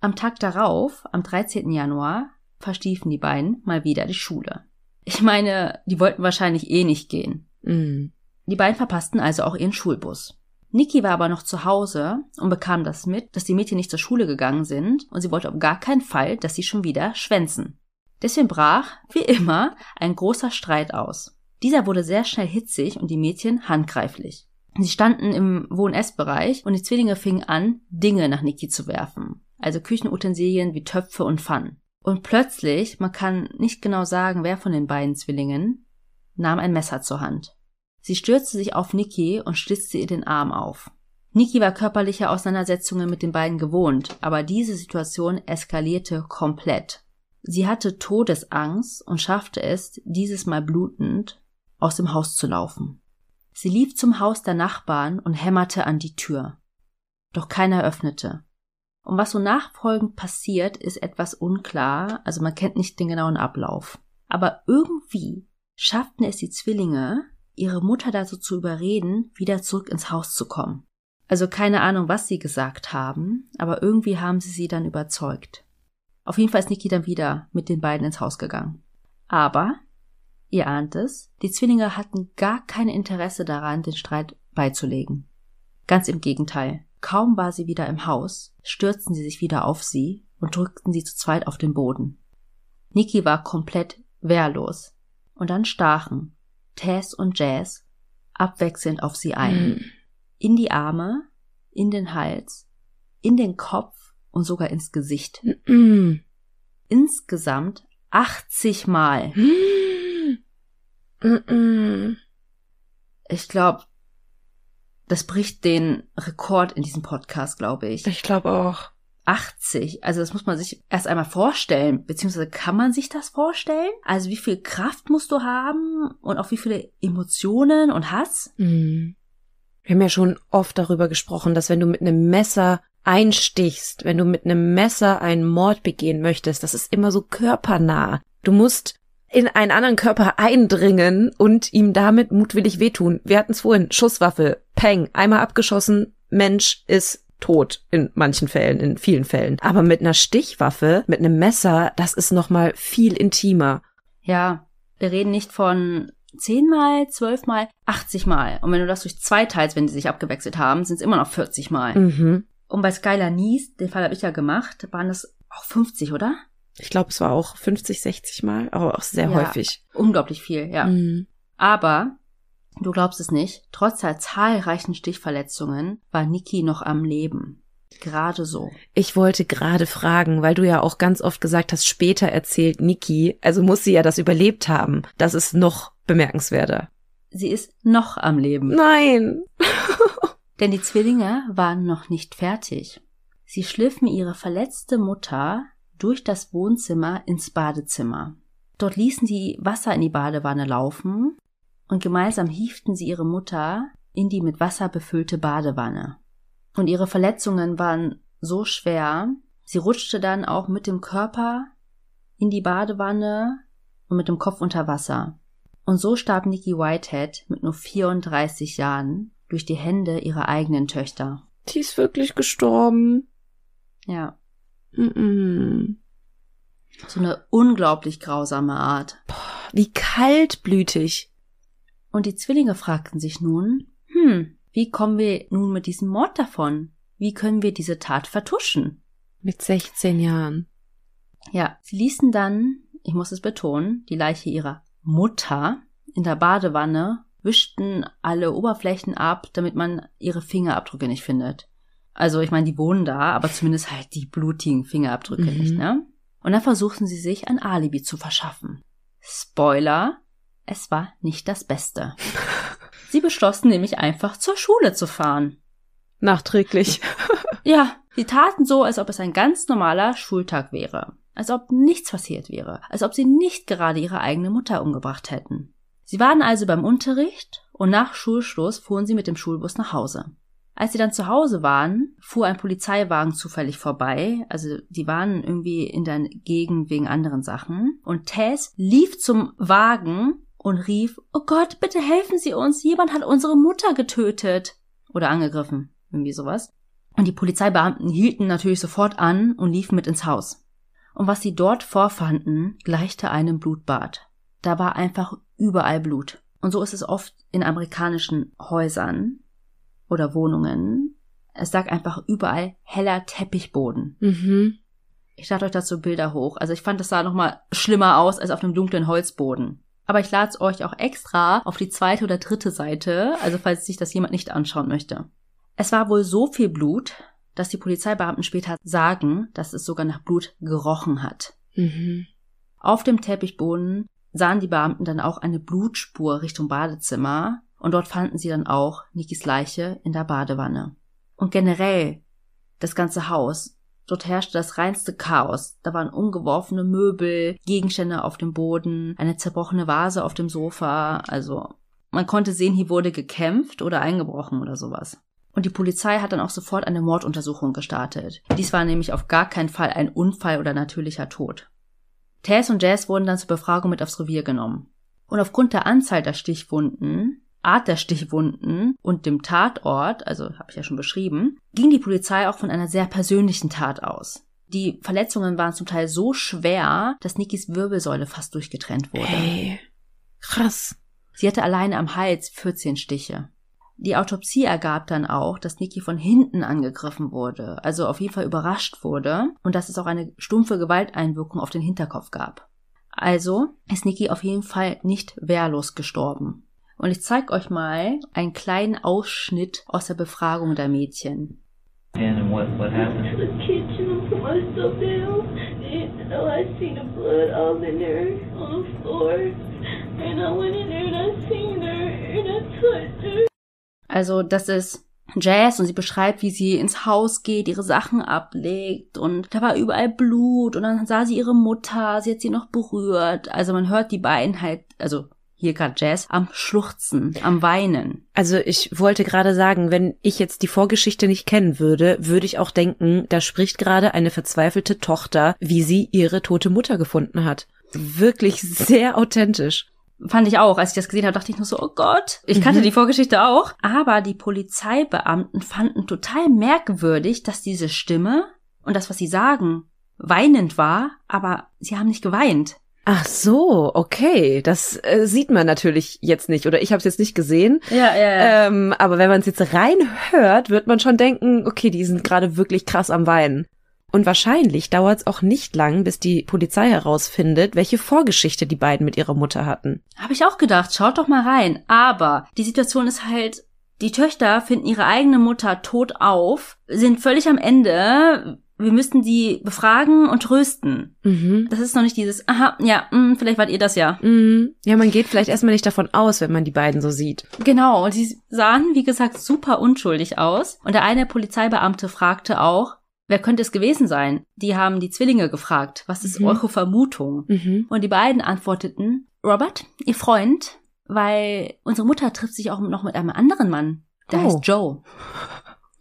Am Tag darauf, am 13. Januar, verstiefen die beiden mal wieder die Schule. Ich meine, die wollten wahrscheinlich eh nicht gehen. Mhm. Die beiden verpassten also auch ihren Schulbus. Niki war aber noch zu Hause und bekam das mit, dass die Mädchen nicht zur Schule gegangen sind und sie wollte auf gar keinen Fall, dass sie schon wieder schwänzen. Deswegen brach, wie immer, ein großer Streit aus. Dieser wurde sehr schnell hitzig und die Mädchen handgreiflich. Sie standen im Wohn-Ess-Bereich und die Zwillinge fingen an, Dinge nach Niki zu werfen. Also Küchenutensilien wie Töpfe und Pfannen. Und plötzlich, man kann nicht genau sagen, wer von den beiden Zwillingen, nahm ein Messer zur Hand. Sie stürzte sich auf Niki und schlitzte ihr den Arm auf. Niki war körperliche Auseinandersetzungen mit den beiden gewohnt, aber diese Situation eskalierte komplett. Sie hatte Todesangst und schaffte es, dieses Mal blutend, aus dem Haus zu laufen. Sie lief zum Haus der Nachbarn und hämmerte an die Tür. Doch keiner öffnete. Und was so nachfolgend passiert, ist etwas unklar, also man kennt nicht den genauen Ablauf. Aber irgendwie schafften es die Zwillinge, ihre Mutter dazu zu überreden, wieder zurück ins Haus zu kommen. Also keine Ahnung, was sie gesagt haben, aber irgendwie haben sie sie dann überzeugt. Auf jeden Fall ist Niki dann wieder mit den beiden ins Haus gegangen. Aber, ihr ahnt es, die Zwillinge hatten gar kein Interesse daran, den Streit beizulegen. Ganz im Gegenteil. Kaum war sie wieder im Haus, stürzten sie sich wieder auf sie und drückten sie zu zweit auf den Boden. Niki war komplett wehrlos. Und dann stachen Tess und Jazz abwechselnd auf sie ein. Mhm. In die Arme, in den Hals, in den Kopf und sogar ins Gesicht. Mhm. Insgesamt 80 Mal. Mhm. Ich glaube, das bricht den Rekord in diesem Podcast, glaube ich. Ich glaube auch. 80. Also das muss man sich erst einmal vorstellen, beziehungsweise kann man sich das vorstellen? Also wie viel Kraft musst du haben und auch wie viele Emotionen und Hass? Mhm. Wir haben ja schon oft darüber gesprochen, dass wenn du mit einem Messer einstichst, wenn du mit einem Messer einen Mord begehen möchtest, das ist immer so körpernah. Du musst in einen anderen Körper eindringen und ihm damit mutwillig wehtun. Wir hatten es vorhin, Schusswaffe, Peng, einmal abgeschossen, Mensch ist tot in manchen Fällen, in vielen Fällen. Aber mit einer Stichwaffe, mit einem Messer, das ist noch mal viel intimer. Ja, wir reden nicht von zehnmal, zwölfmal, achtzigmal. Und wenn du das durch zwei teilst, wenn die sich abgewechselt haben, sind es immer noch 40 Mal. Mhm. Und bei Skylar Nies, den Fall habe ich ja gemacht, waren das auch 50, oder? Ich glaube, es war auch 50, 60 Mal, aber auch sehr ja, häufig. Unglaublich viel, ja. Mhm. Aber Du glaubst es nicht, trotz der zahlreichen Stichverletzungen war Niki noch am Leben. Gerade so. Ich wollte gerade fragen, weil du ja auch ganz oft gesagt hast, später erzählt Niki, also muss sie ja das überlebt haben. Das ist noch bemerkenswerter. Sie ist noch am Leben. Nein. Denn die Zwillinge waren noch nicht fertig. Sie schliffen ihre verletzte Mutter durch das Wohnzimmer ins Badezimmer. Dort ließen sie Wasser in die Badewanne laufen und gemeinsam hieften sie ihre Mutter in die mit Wasser befüllte Badewanne. Und ihre Verletzungen waren so schwer, sie rutschte dann auch mit dem Körper in die Badewanne und mit dem Kopf unter Wasser. Und so starb Nikki Whitehead mit nur 34 Jahren durch die Hände ihrer eigenen Töchter. Die ist wirklich gestorben. Ja. Mm -mm. So eine unglaublich grausame Art. Boah, wie kaltblütig. Und die Zwillinge fragten sich nun, hm, wie kommen wir nun mit diesem Mord davon? Wie können wir diese Tat vertuschen? Mit 16 Jahren. Ja, sie ließen dann, ich muss es betonen, die Leiche ihrer Mutter in der Badewanne, wischten alle Oberflächen ab, damit man ihre Fingerabdrücke nicht findet. Also ich meine, die wohnen da, aber zumindest halt die blutigen Fingerabdrücke mhm. nicht, ne? Und dann versuchten sie sich ein Alibi zu verschaffen. Spoiler, es war nicht das Beste. Sie beschlossen nämlich einfach zur Schule zu fahren. Nachträglich. ja, sie taten so, als ob es ein ganz normaler Schultag wäre. Als ob nichts passiert wäre. Als ob sie nicht gerade ihre eigene Mutter umgebracht hätten. Sie waren also beim Unterricht und nach Schulschluss fuhren sie mit dem Schulbus nach Hause. Als sie dann zu Hause waren, fuhr ein Polizeiwagen zufällig vorbei. Also die waren irgendwie in der Gegend wegen anderen Sachen. Und Tess lief zum Wagen und rief, Oh Gott, bitte helfen Sie uns, jemand hat unsere Mutter getötet. Oder angegriffen, irgendwie sowas. Und die Polizeibeamten hielten natürlich sofort an und liefen mit ins Haus. Und was sie dort vorfanden, gleichte einem Blutbad. Da war einfach überall Blut. Und so ist es oft in amerikanischen Häusern oder Wohnungen. Es lag einfach überall heller Teppichboden. Mhm. Ich lade euch dazu Bilder hoch. Also ich fand, das sah nochmal schlimmer aus als auf einem dunklen Holzboden. Aber ich lade es euch auch extra auf die zweite oder dritte Seite, also falls sich das jemand nicht anschauen möchte. Es war wohl so viel Blut, dass die Polizeibeamten später sagen, dass es sogar nach Blut gerochen hat. Mhm. Auf dem Teppichboden sahen die Beamten dann auch eine Blutspur Richtung Badezimmer und dort fanden sie dann auch Nikis Leiche in der Badewanne. Und generell das ganze Haus Dort herrschte das reinste Chaos. Da waren umgeworfene Möbel, Gegenstände auf dem Boden, eine zerbrochene Vase auf dem Sofa. Also man konnte sehen, hier wurde gekämpft oder eingebrochen oder sowas. Und die Polizei hat dann auch sofort eine Morduntersuchung gestartet. Dies war nämlich auf gar keinen Fall ein Unfall oder natürlicher Tod. Tess und Jazz wurden dann zur Befragung mit aufs Revier genommen. Und aufgrund der Anzahl der Stichwunden Art der Stichwunden und dem Tatort, also habe ich ja schon beschrieben, ging die Polizei auch von einer sehr persönlichen Tat aus. Die Verletzungen waren zum Teil so schwer, dass Nikis Wirbelsäule fast durchgetrennt wurde. Hey, krass. Sie hatte alleine am Hals 14 Stiche. Die Autopsie ergab dann auch, dass Niki von hinten angegriffen wurde, also auf jeden Fall überrascht wurde und dass es auch eine stumpfe Gewalteinwirkung auf den Hinterkopf gab. Also ist Niki auf jeden Fall nicht wehrlos gestorben. Und ich zeige euch mal einen kleinen Ausschnitt aus der Befragung der Mädchen. And what what happened? to the kitchen and put my stuff down. And I seen the blood all in there on the floor. And I went in there and I seen her and I touched her. Also das ist Jazz und sie beschreibt, wie sie ins Haus geht, ihre Sachen ablegt und da war überall Blut und dann sah sie ihre Mutter, sie hat sie noch berührt. Also man hört die beiden halt, also hier gerade Jazz, am Schluchzen, am Weinen. Also ich wollte gerade sagen, wenn ich jetzt die Vorgeschichte nicht kennen würde, würde ich auch denken, da spricht gerade eine verzweifelte Tochter, wie sie ihre tote Mutter gefunden hat. Wirklich sehr authentisch. Fand ich auch. Als ich das gesehen habe, dachte ich nur so, oh Gott. Ich kannte Mhm. die Vorgeschichte auch. Aber die Polizeibeamten fanden total merkwürdig, dass diese Stimme und das, was sie sagen, weinend war, aber sie haben nicht geweint. Ach so, okay. Das äh, sieht man natürlich jetzt nicht. Oder ich habe es jetzt nicht gesehen. Ja, ja, Ähm, aber wenn man es jetzt reinhört, wird man schon denken, okay, die sind gerade wirklich krass am Weinen. Und wahrscheinlich dauert es auch nicht lang, bis die Polizei herausfindet, welche Vorgeschichte die beiden mit ihrer Mutter hatten. Habe ich auch gedacht, schaut doch mal rein. Aber die Situation ist halt, die Töchter finden ihre eigene Mutter tot auf, sind völlig am Ende. Wir müssten die befragen und trösten. Mhm. Das ist noch nicht dieses, aha, ja, mh, vielleicht wart ihr das ja. Mhm. Ja, man geht vielleicht erstmal nicht davon aus, wenn man die beiden so sieht. Genau, und sie sahen, wie gesagt, super unschuldig aus. Und der eine Polizeibeamte fragte auch, wer könnte es gewesen sein? Die haben die Zwillinge gefragt, was ist Mhm. eure Vermutung? Mhm. Und die beiden antworteten, Robert, ihr Freund, weil unsere Mutter trifft sich auch noch mit einem anderen Mann. Der Oh. heißt Joe.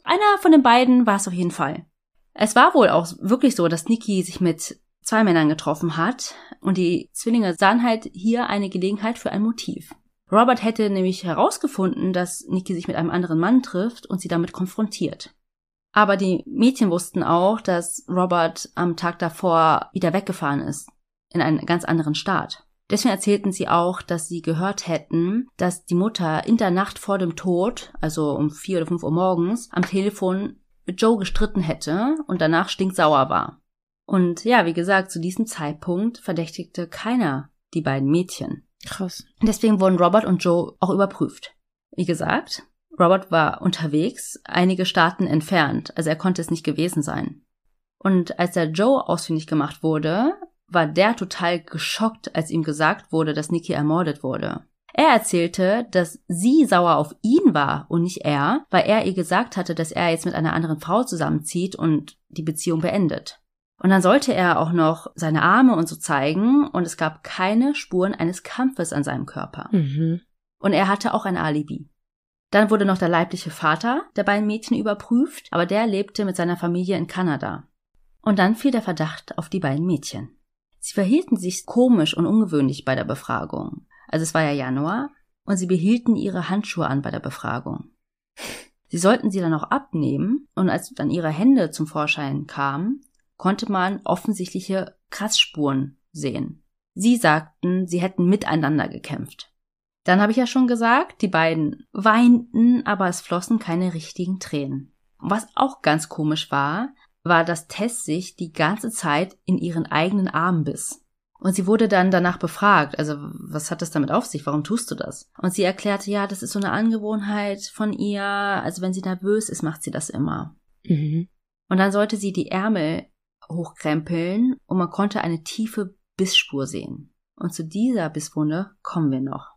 Einer von den beiden war es auf jeden Fall. Es war wohl auch wirklich so, dass Nikki sich mit zwei Männern getroffen hat und die Zwillinge sahen halt hier eine Gelegenheit für ein Motiv. Robert hätte nämlich herausgefunden, dass Nikki sich mit einem anderen Mann trifft und sie damit konfrontiert. Aber die Mädchen wussten auch, dass Robert am Tag davor wieder weggefahren ist, in einen ganz anderen Staat. Deswegen erzählten sie auch, dass sie gehört hätten, dass die Mutter in der Nacht vor dem Tod, also um vier oder fünf Uhr morgens, am Telefon mit Joe gestritten hätte und danach stinksauer war. Und ja, wie gesagt, zu diesem Zeitpunkt verdächtigte keiner die beiden Mädchen. Krass. Deswegen wurden Robert und Joe auch überprüft. Wie gesagt, Robert war unterwegs, einige Staaten entfernt, also er konnte es nicht gewesen sein. Und als der Joe ausfindig gemacht wurde, war der total geschockt, als ihm gesagt wurde, dass Nikki ermordet wurde. Er erzählte, dass sie sauer auf ihn war und nicht er, weil er ihr gesagt hatte, dass er jetzt mit einer anderen Frau zusammenzieht und die Beziehung beendet. Und dann sollte er auch noch seine Arme und so zeigen und es gab keine Spuren eines Kampfes an seinem Körper. Mhm. Und er hatte auch ein Alibi. Dann wurde noch der leibliche Vater der beiden Mädchen überprüft, aber der lebte mit seiner Familie in Kanada. Und dann fiel der Verdacht auf die beiden Mädchen. Sie verhielten sich komisch und ungewöhnlich bei der Befragung. Also es war ja Januar und sie behielten ihre Handschuhe an bei der Befragung. Sie sollten sie dann auch abnehmen und als dann ihre Hände zum Vorschein kamen, konnte man offensichtliche Krassspuren sehen. Sie sagten, sie hätten miteinander gekämpft. Dann habe ich ja schon gesagt, die beiden weinten, aber es flossen keine richtigen Tränen. Was auch ganz komisch war, war, dass Tess sich die ganze Zeit in ihren eigenen Arm biss. Und sie wurde dann danach befragt, also was hat das damit auf sich, warum tust du das? Und sie erklärte, ja, das ist so eine Angewohnheit von ihr, also wenn sie nervös ist, macht sie das immer. Mhm. Und dann sollte sie die Ärmel hochkrempeln und man konnte eine tiefe Bissspur sehen. Und zu dieser Bisswunde kommen wir noch.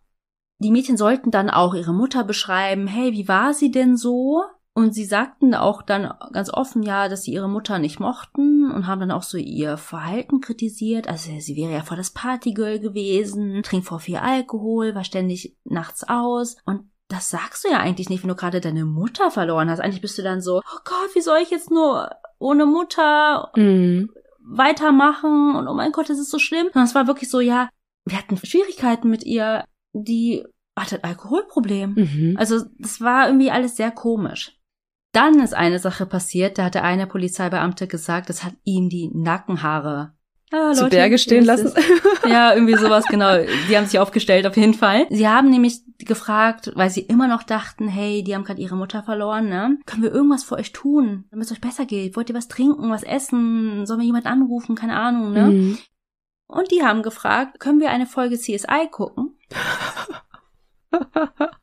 Die Mädchen sollten dann auch ihre Mutter beschreiben, hey, wie war sie denn so? Und sie sagten auch dann ganz offen, ja, dass sie ihre Mutter nicht mochten und haben dann auch so ihr Verhalten kritisiert. Also sie wäre ja voll das Partygirl gewesen, trinkt vor viel Alkohol, war ständig nachts aus und das sagst du ja eigentlich nicht, wenn du gerade deine Mutter verloren hast. Eigentlich bist du dann so, oh Gott, wie soll ich jetzt nur ohne Mutter Mhm. weitermachen und oh mein Gott, das ist so schlimm. Und es war wirklich so, ja, wir hatten Schwierigkeiten mit ihr, die hatte ein Alkoholproblem. Mhm. Also das war irgendwie alles sehr komisch. Dann ist eine Sache passiert, da hatte eine Polizeibeamte gesagt, das hat ihm die Nackenhaare ah, Zu Leute, Berge stehen lassen. Ja, irgendwie sowas, genau. Die haben sich aufgestellt, auf jeden Fall. Sie haben nämlich gefragt, weil sie immer noch dachten, hey, die haben gerade ihre Mutter verloren, ne? Können wir irgendwas für euch tun, damit es euch besser geht? Wollt ihr was trinken, was essen? Sollen wir jemand anrufen? Keine Ahnung, ne? Mhm. Und die haben gefragt, können wir eine Folge CSI gucken?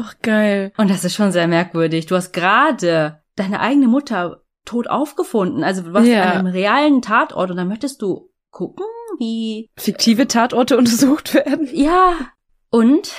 Ach, geil. Und das ist schon sehr merkwürdig. Du hast gerade deine eigene Mutter tot aufgefunden. Also du warst Ja. an einem realen Tatort und dann möchtest du gucken, wie Fiktive Tatorte untersucht werden. Ja. Und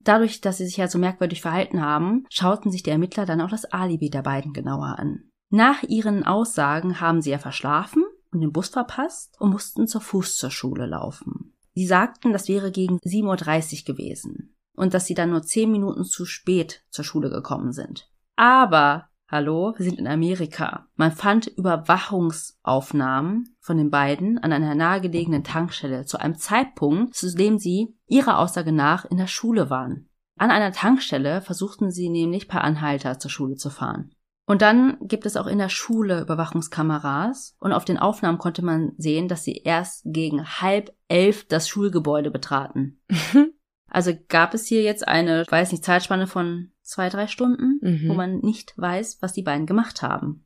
dadurch, dass sie sich ja so merkwürdig verhalten haben, schauten sich die Ermittler dann auch das Alibi der beiden genauer an. Nach ihren Aussagen haben sie ja verschlafen und den Bus verpasst und mussten zur Fuß zur Schule laufen. Sie sagten, das wäre gegen 7.30 Uhr gewesen und dass sie dann nur 10 Minuten zu spät zur Schule gekommen sind. Aber, hallo, wir sind in Amerika. Man fand Überwachungsaufnahmen von den beiden an einer nahegelegenen Tankstelle zu einem Zeitpunkt, zu dem sie ihrer Aussage nach in der Schule waren. An einer Tankstelle versuchten sie nämlich per Anhalter zur Schule zu fahren. Und dann gibt es auch in der Schule Überwachungskameras und auf den Aufnahmen konnte man sehen, dass sie erst gegen halb elf das Schulgebäude betraten. Also gab es hier jetzt eine, weiß nicht, Zeitspanne von zwei, drei Stunden, Mhm. wo man nicht weiß, was die beiden gemacht haben.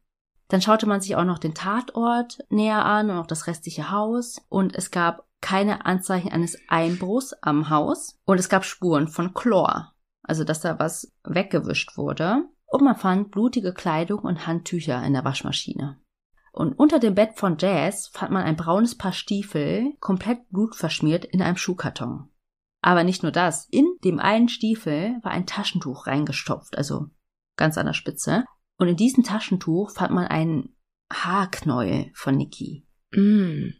Dann schaute man sich auch noch den Tatort näher an und auch das restliche Haus und es gab keine Anzeichen eines Einbruchs am Haus und es gab Spuren von Chlor, also dass da was weggewischt wurde und man fand blutige Kleidung und Handtücher in der Waschmaschine. Und unter dem Bett von Jazz fand man ein braunes Paar Stiefel, komplett blutverschmiert in einem Schuhkarton. Aber nicht nur das. In dem einen Stiefel war ein Taschentuch reingestopft, also ganz an der Spitze. Und in diesem Taschentuch fand man einen Haarknäuel von Nikki. Mm.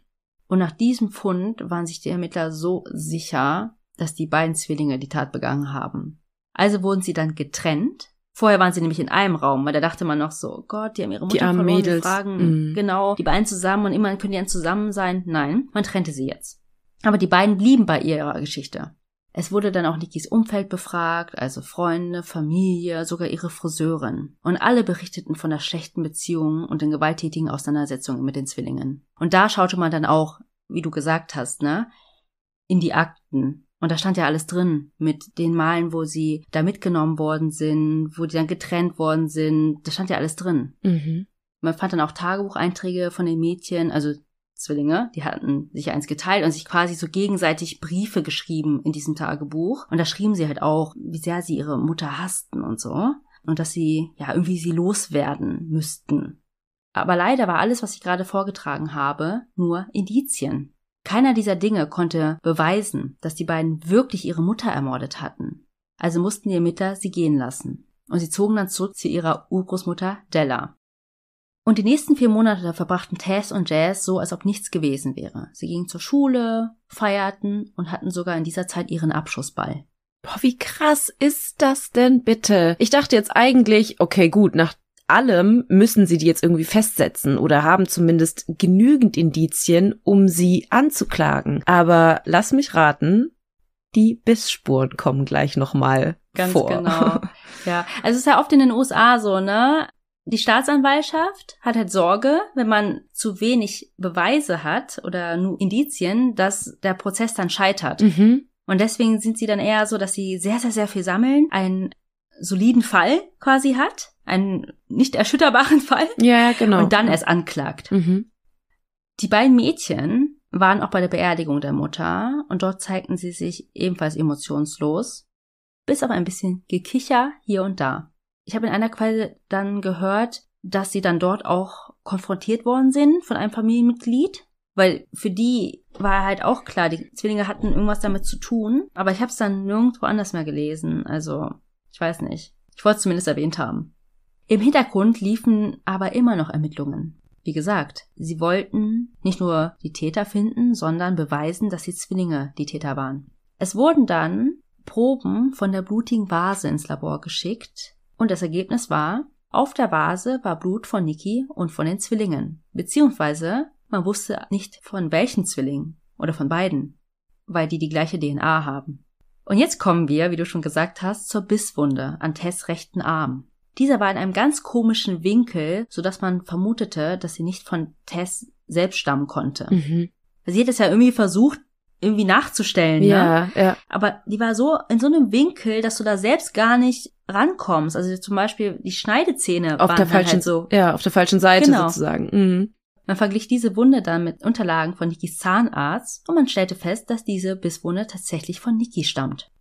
Und nach diesem Fund waren sich die Ermittler so sicher, dass die beiden Zwillinge die Tat begangen haben. Also wurden sie dann getrennt. Vorher waren sie nämlich in einem Raum, weil da dachte man noch so, oh Gott, die haben ihre Mutter Die verloren, Mädels. fragen Mhm. genau die beiden zusammen und immer können die dann zusammen sein. Nein, man trennte sie jetzt. Aber die beiden blieben bei ihrer Geschichte. Es wurde dann auch Nikis Umfeld befragt, also Freunde, Familie, sogar ihre Friseurin. Und alle berichteten von der schlechten Beziehung und den gewalttätigen Auseinandersetzungen mit den Zwillingen. Und da schaute man dann auch, wie du gesagt hast, ne, in die Akten. Und da stand ja alles drin mit den Malen, wo sie da mitgenommen worden sind, wo die dann getrennt worden sind. Da stand ja alles drin. Mhm. Man fand dann auch Tagebucheinträge von den Mädchen, also Zwillinge, die hatten sich eins geteilt und sich quasi so gegenseitig Briefe geschrieben in diesem Tagebuch. Und da schrieben sie halt auch, wie sehr sie ihre Mutter hassten und so. Und dass sie, ja, irgendwie sie loswerden müssten. Aber leider war alles, was ich gerade vorgetragen habe, nur Indizien. Keiner dieser Dinge konnte beweisen, dass die beiden wirklich ihre Mutter ermordet hatten. Also mussten die Ermittler sie gehen lassen. Und sie zogen dann zurück zu ihrer Urgroßmutter Della. Und die nächsten vier Monate verbrachten Tess und Jazz so, als ob nichts gewesen wäre. Sie gingen zur Schule, feierten und hatten sogar in dieser Zeit ihren Abschlussball. Boah, wie krass ist das denn bitte? Ich dachte jetzt eigentlich, okay, gut, nach allem müssen sie die jetzt irgendwie festsetzen oder haben zumindest genügend Indizien, um sie anzuklagen. Aber lass mich raten, die Bissspuren kommen gleich nochmal Ganz vor. genau. Ja, also es ist ja oft in den USA so, ne? Die Staatsanwaltschaft hat halt Sorge, wenn man zu wenig Beweise hat oder nur Indizien, dass der Prozess dann scheitert. Mhm. Und deswegen sind sie dann eher so, dass sie sehr, sehr, sehr viel sammeln, einen soliden Fall quasi hat, einen nicht erschütterbaren Fall Ja, genau. und dann erst anklagt. Mhm. Die beiden Mädchen waren auch bei der Beerdigung der Mutter und dort zeigten sie sich ebenfalls emotionslos, bis auf ein bisschen Gekicher hier und da. Ich habe in einer Quelle dann gehört, dass sie dann dort auch konfrontiert worden sind von einem Familienmitglied, weil für die war halt auch klar, die Zwillinge hatten irgendwas damit zu tun, aber ich habe es dann nirgendwo anders mehr gelesen, also ich weiß nicht. Ich wollte es zumindest erwähnt haben. Im Hintergrund liefen aber immer noch Ermittlungen. Wie gesagt, sie wollten nicht nur die Täter finden, sondern beweisen, dass die Zwillinge die Täter waren. Es wurden dann Proben von der blutigen Vase ins Labor geschickt und das Ergebnis war, auf der Vase war Blut von Niki und von den Zwillingen. Beziehungsweise man wusste nicht von welchen Zwillingen oder von beiden, weil die die gleiche DNA haben. Und jetzt kommen wir, wie du schon gesagt hast, zur Bisswunde an Tess rechten Arm. Dieser war in einem ganz komischen Winkel, so dass man vermutete, dass sie nicht von Tess selbst stammen konnte. Mhm. Sie hat es ja irgendwie versucht, irgendwie nachzustellen, ne? Ja, ja. Aber die war so in so einem Winkel, dass du da selbst gar nicht rankommst. Also zum Beispiel die Schneidezähne Auf waren der dann falschen, halt so. ja, auf der falschen Seite Genau. sozusagen. Mhm. Man verglich diese Wunde dann mit Unterlagen von Nikis Zahnarzt und man stellte fest, dass diese Bisswunde tatsächlich von Niki stammt.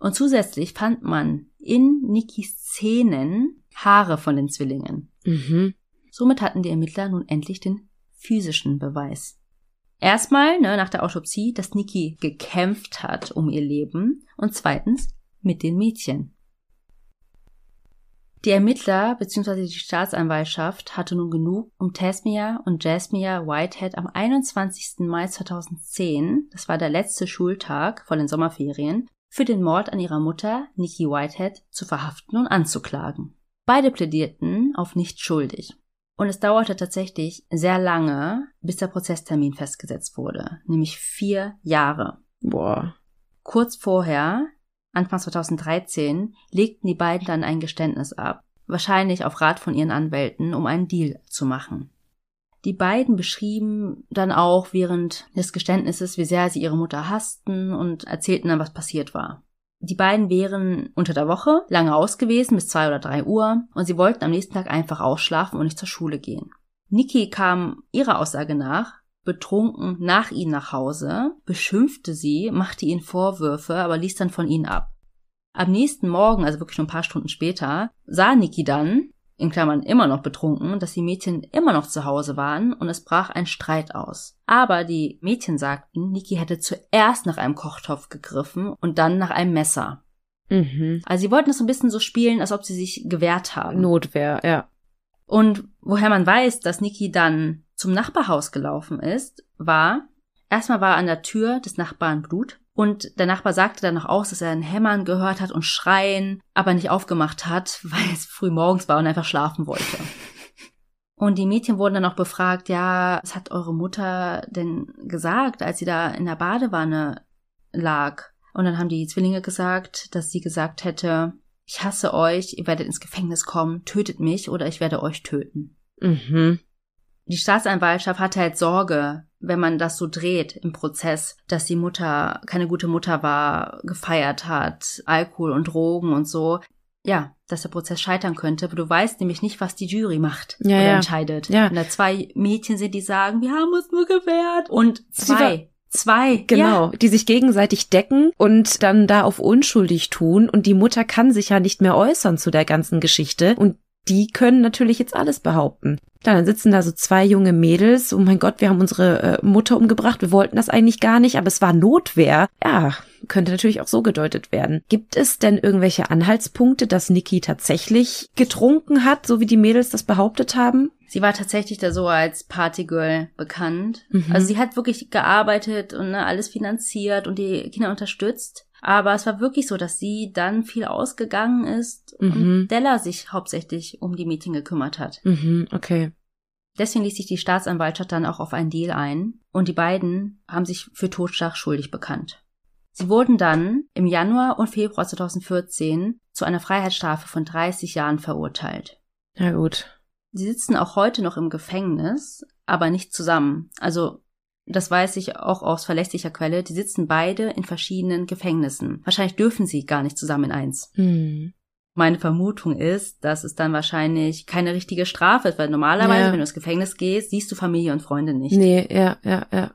Und zusätzlich fand man in Nikis Zähnen Haare von den Zwillingen. Mhm. Somit hatten die Ermittler nun endlich den physischen Beweis. Erstmal, ne, nach der Autopsie, dass Niki gekämpft hat um ihr Leben und zweitens mit den Mädchen. Die Ermittler bzw. die Staatsanwaltschaft hatte nun genug, um Tasmia und Jasmia Whitehead am 21. Mai 2010, das war der letzte Schultag vor den Sommerferien, für den Mord an ihrer Mutter, Nikki Whitehead, zu verhaften und anzuklagen. Beide plädierten auf nicht schuldig. Und es dauerte tatsächlich sehr lange, bis der Prozesstermin festgesetzt wurde, nämlich vier Jahre. Boah. Kurz vorher, Anfang 2013, legten die beiden dann ein Geständnis ab, wahrscheinlich auf Rat von ihren Anwälten, um einen Deal zu machen. Die beiden beschrieben dann auch während des Geständnisses, wie sehr sie ihre Mutter hassten und erzählten dann, was passiert war. Die beiden wären unter der Woche lange aus gewesen, bis zwei oder drei Uhr, und sie wollten am nächsten Tag einfach ausschlafen und nicht zur Schule gehen. Niki kam ihrer Aussage nach betrunken nach ihnen nach Hause, beschimpfte sie, machte ihnen Vorwürfe, aber ließ dann von ihnen ab. Am nächsten Morgen, also wirklich schon ein paar Stunden später, sah Niki dann, in Klammern immer noch betrunken, dass die Mädchen immer noch zu Hause waren und es brach ein Streit aus. Aber die Mädchen sagten, Niki hätte zuerst nach einem Kochtopf gegriffen und dann nach einem Messer. Mhm. Also sie wollten es so ein bisschen so spielen, als ob sie sich gewehrt haben. Notwehr, ja. Und woher man weiß, dass Niki dann zum Nachbarhaus gelaufen ist, war, erstmal war an der Tür des Nachbarn Blut und der Nachbar sagte dann noch aus, dass er ein Hämmern gehört hat und Schreien, aber nicht aufgemacht hat, weil es früh morgens war und einfach schlafen wollte. Und die Mädchen wurden dann auch befragt, ja, was hat eure Mutter denn gesagt, als sie da in der Badewanne lag? Und dann haben die Zwillinge gesagt, dass sie gesagt hätte, ich hasse euch, ihr werdet ins Gefängnis kommen, tötet mich oder ich werde euch töten. Mhm. Die Staatsanwaltschaft hatte halt Sorge, wenn man das so dreht im Prozess, dass die Mutter keine gute Mutter war, gefeiert hat, Alkohol und Drogen und so. Ja, dass der Prozess scheitern könnte, aber du weißt nämlich nicht, was die Jury macht Ja, oder ja. entscheidet. Ja. Und da zwei Mädchen sind, die sagen, wir haben uns nur gewehrt. Und zwei, zwei, Genau, die sich gegenseitig decken und dann da auf unschuldig tun und die Mutter kann sich ja nicht mehr äußern zu der ganzen Geschichte und die können natürlich jetzt alles behaupten. Dann sitzen da so zwei junge Mädels, oh mein Gott, wir haben unsere äh, Mutter umgebracht, wir wollten das eigentlich gar nicht, aber es war Notwehr. Ja, könnte natürlich auch so gedeutet werden. Gibt es denn irgendwelche Anhaltspunkte, dass Niki tatsächlich getrunken hat, so wie die Mädels das behauptet haben? Sie war tatsächlich da so als Partygirl bekannt. Mhm. Also sie hat wirklich gearbeitet und ne, alles finanziert und die Kinder unterstützt. Aber es war wirklich so, dass sie dann viel ausgegangen ist Mhm. und Della sich hauptsächlich um die Mädchen gekümmert hat. Mhm, okay. Deswegen ließ sich die Staatsanwaltschaft dann auch auf einen Deal ein und die beiden haben sich für Totschlag schuldig bekannt. Sie wurden dann im Januar und Februar 2014 zu einer Freiheitsstrafe von 30 Jahren verurteilt. Ja gut. Sie sitzen auch heute noch im Gefängnis, aber nicht zusammen. Also, das weiß ich auch aus verlässlicher Quelle. Die sitzen beide in verschiedenen Gefängnissen. Wahrscheinlich dürfen sie gar nicht zusammen in eins. Hm. Meine Vermutung ist, dass es dann wahrscheinlich keine richtige Strafe ist, weil normalerweise, Ja. wenn du ins Gefängnis gehst, siehst du Familie und Freunde nicht. Nee, ja, ja, ja.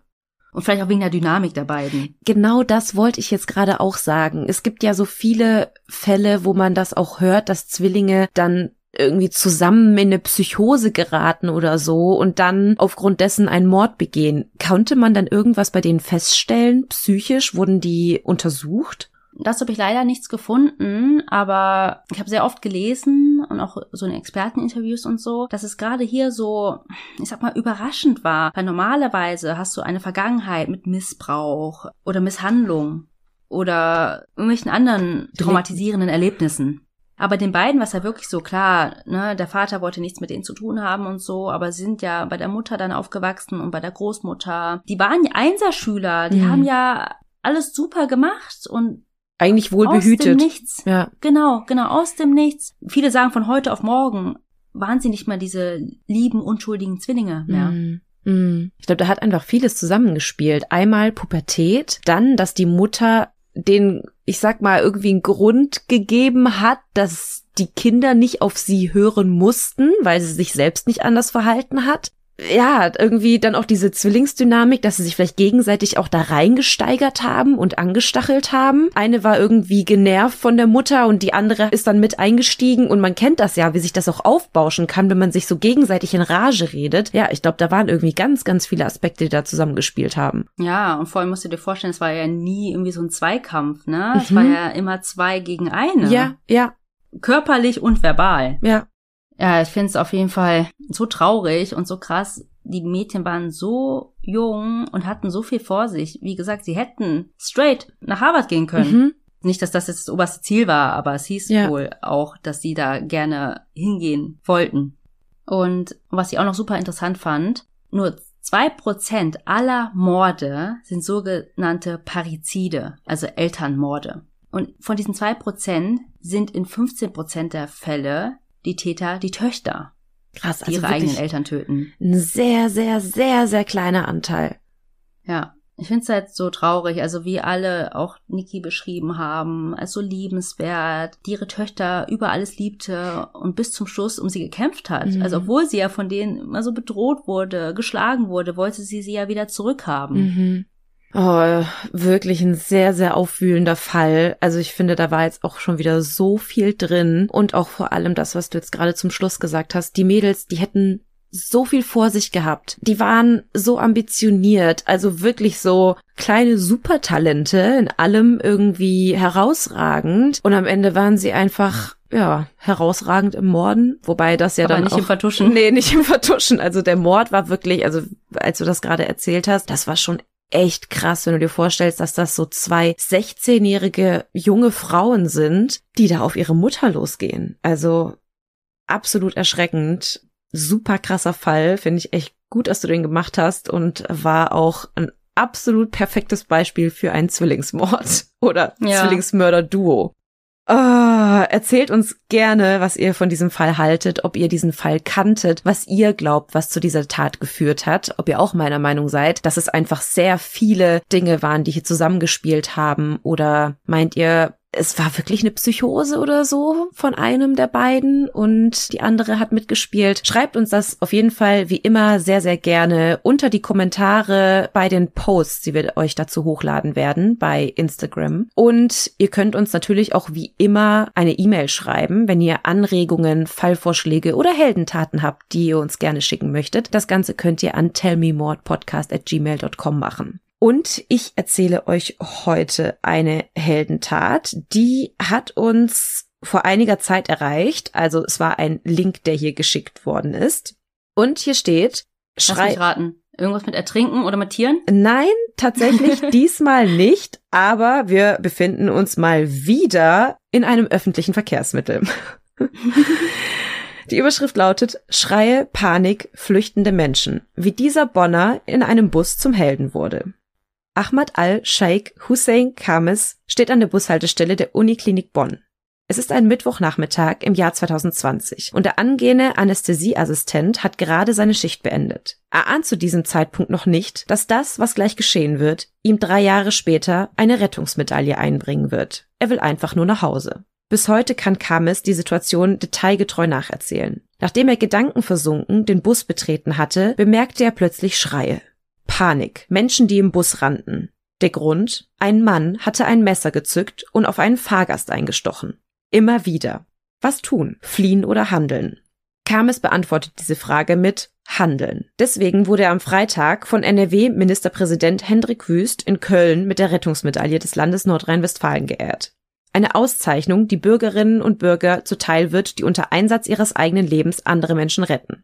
Und vielleicht auch wegen der Dynamik der beiden. Genau das wollte ich jetzt gerade auch sagen. Es gibt ja so viele Fälle, wo man das auch hört, dass Zwillinge dann irgendwie zusammen in eine Psychose geraten oder so und dann aufgrund dessen einen Mord begehen. Konnte man dann irgendwas bei denen feststellen? Psychisch wurden die untersucht? Dazu habe ich leider nichts gefunden, aber ich habe sehr oft gelesen und auch so in Experteninterviews und so, dass es gerade hier so, ich sag mal, überraschend war. Weil normalerweise hast du eine Vergangenheit mit Missbrauch oder Misshandlung oder irgendwelchen anderen traumatisierenden Erlebnissen. Aber den beiden war es ja wirklich so klar, ne, der Vater wollte nichts mit denen zu tun haben und so, aber sie sind ja bei der Mutter dann aufgewachsen und bei der Großmutter. Die waren ja Einserschüler, die Mhm. haben ja alles super gemacht und Eigentlich wohl aus behütet. dem Nichts. Ja. Genau, genau, aus dem Nichts. Viele sagen von heute auf morgen, waren sie nicht mal diese lieben, unschuldigen Zwillinge mehr. Mm, mm. Ich glaube, da hat einfach vieles zusammengespielt. Einmal Pubertät, dann, dass die Mutter den, ich sag mal, irgendwie einen Grund gegeben hat, dass die Kinder nicht auf sie hören mussten, weil sie sich selbst nicht anders verhalten hat. Ja, irgendwie dann auch diese Zwillingsdynamik, dass sie sich vielleicht gegenseitig auch da reingesteigert haben und angestachelt haben. Eine war irgendwie genervt von der Mutter und die andere ist dann mit eingestiegen und man kennt das ja, wie sich das auch aufbauschen kann, wenn man sich so gegenseitig in Rage redet. Ja, ich glaube, da waren irgendwie ganz, ganz viele Aspekte, die da zusammengespielt haben. Ja, und vor allem musst du dir vorstellen, es war ja nie irgendwie so ein Zweikampf, ne? Es Mhm. war ja immer zwei gegen eine. Ja, ja, Körperlich und verbal. ja. Ja, ich finde es auf jeden Fall so traurig und so krass. Die Mädchen waren so jung und hatten so viel vor sich. Wie gesagt, sie hätten straight nach Harvard gehen können. Mhm. Nicht, dass das jetzt das oberste Ziel war, aber es hieß Ja. wohl auch, dass sie da gerne hingehen wollten. Und was ich auch noch super interessant fand, nur zwei Prozent aller Morde sind sogenannte Parizide, also Elternmorde. Und von diesen zwei Prozent sind in 15 Prozent der Fälle die Täter die Töchter, Krass, die also ihre eigenen Eltern töten. ein sehr, sehr, sehr, sehr kleiner Anteil. Ja, ich finde es halt so traurig, also wie alle auch Niki beschrieben haben, als so liebenswert, die ihre Töchter über alles liebte und bis zum Schluss um sie gekämpft hat. Mhm. Also obwohl sie ja von denen immer so bedroht wurde, geschlagen wurde, wollte sie sie ja wieder zurückhaben. Mhm. Oh, wirklich ein sehr, sehr aufwühlender Fall. Also ich finde, da war jetzt auch schon wieder so viel drin. Und auch vor allem das, was du jetzt gerade zum Schluss gesagt hast. Die Mädels, die hätten so viel vor sich gehabt. Die waren so ambitioniert, also wirklich so kleine Supertalente, in allem irgendwie herausragend. Und am Ende waren sie einfach, ja, herausragend im Morden. Wobei das ja Aber dann nicht auch im Vertuschen. Nee, nicht im Vertuschen. Also der Mord war wirklich, also als du das gerade erzählt hast, das war schon echt krass, wenn du dir vorstellst, dass das so zwei 16-jährige junge Frauen sind, die da auf ihre Mutter losgehen. Also absolut erschreckend. Super krasser Fall. Finde ich echt gut, dass du den gemacht hast und war auch ein absolut perfektes Beispiel für einen Zwillingsmord oder Ja. Zwillingsmörder-Duo. Ah, erzählt uns gerne, was ihr von diesem Fall haltet, ob ihr diesen Fall kanntet, was ihr glaubt, was zu dieser Tat geführt hat, ob ihr auch meiner Meinung seid, dass es einfach sehr viele Dinge waren, die hier zusammengespielt haben, oder meint ihr, es war wirklich eine Psychose oder so von einem der beiden und die andere hat mitgespielt. Schreibt uns das auf jeden Fall wie immer sehr, sehr gerne unter die Kommentare bei den Posts, die wir euch dazu hochladen werden bei Instagram. Und ihr könnt uns natürlich auch wie immer eine E-Mail schreiben, wenn ihr Anregungen, Fallvorschläge oder Heldentaten habt, die ihr uns gerne schicken möchtet. Das Ganze könnt ihr an tellmemordpodcast@gmail.com machen. Und ich erzähle euch heute eine Heldentat, die hat uns vor einiger Zeit erreicht. Also es war ein Link, der hier geschickt worden ist. Und hier steht, schrei raten. Irgendwas mit Ertrinken oder mit Tieren? Nein, tatsächlich diesmal nicht, aber wir befinden uns mal wieder in einem öffentlichen Verkehrsmittel. Die Überschrift lautet Schreie, Panik, flüchtende Menschen, wie dieser Bonner in einem Bus zum Helden wurde. Ahmad al-Sheikh Hussein Kames steht an der Bushaltestelle der Uniklinik Bonn. Es ist ein Mittwochnachmittag im Jahr 2020 und der angehende Anästhesieassistent hat gerade seine Schicht beendet. Er ahnt zu diesem Zeitpunkt noch nicht, dass das, was gleich geschehen wird, ihm drei Jahre später eine Rettungsmedaille einbringen wird. Er will einfach nur nach Hause. Bis heute kann Kames die Situation detailgetreu nacherzählen. Nachdem er gedankenversunken den Bus betreten hatte, bemerkte er plötzlich Schreie. Panik, Menschen, die im Bus rannten. Der Grund? Ein Mann hatte ein Messer gezückt und auf einen Fahrgast eingestochen. Immer wieder. Was tun? Fliehen oder handeln? Kames beantwortet diese Frage mit Handeln. Deswegen wurde er am Freitag von NRW-Ministerpräsident Hendrik Wüst in Köln mit der Rettungsmedaille des Landes Nordrhein-Westfalen geehrt. Eine Auszeichnung, die Bürgerinnen und Bürger zuteil wird, die unter Einsatz ihres eigenen Lebens andere Menschen retten.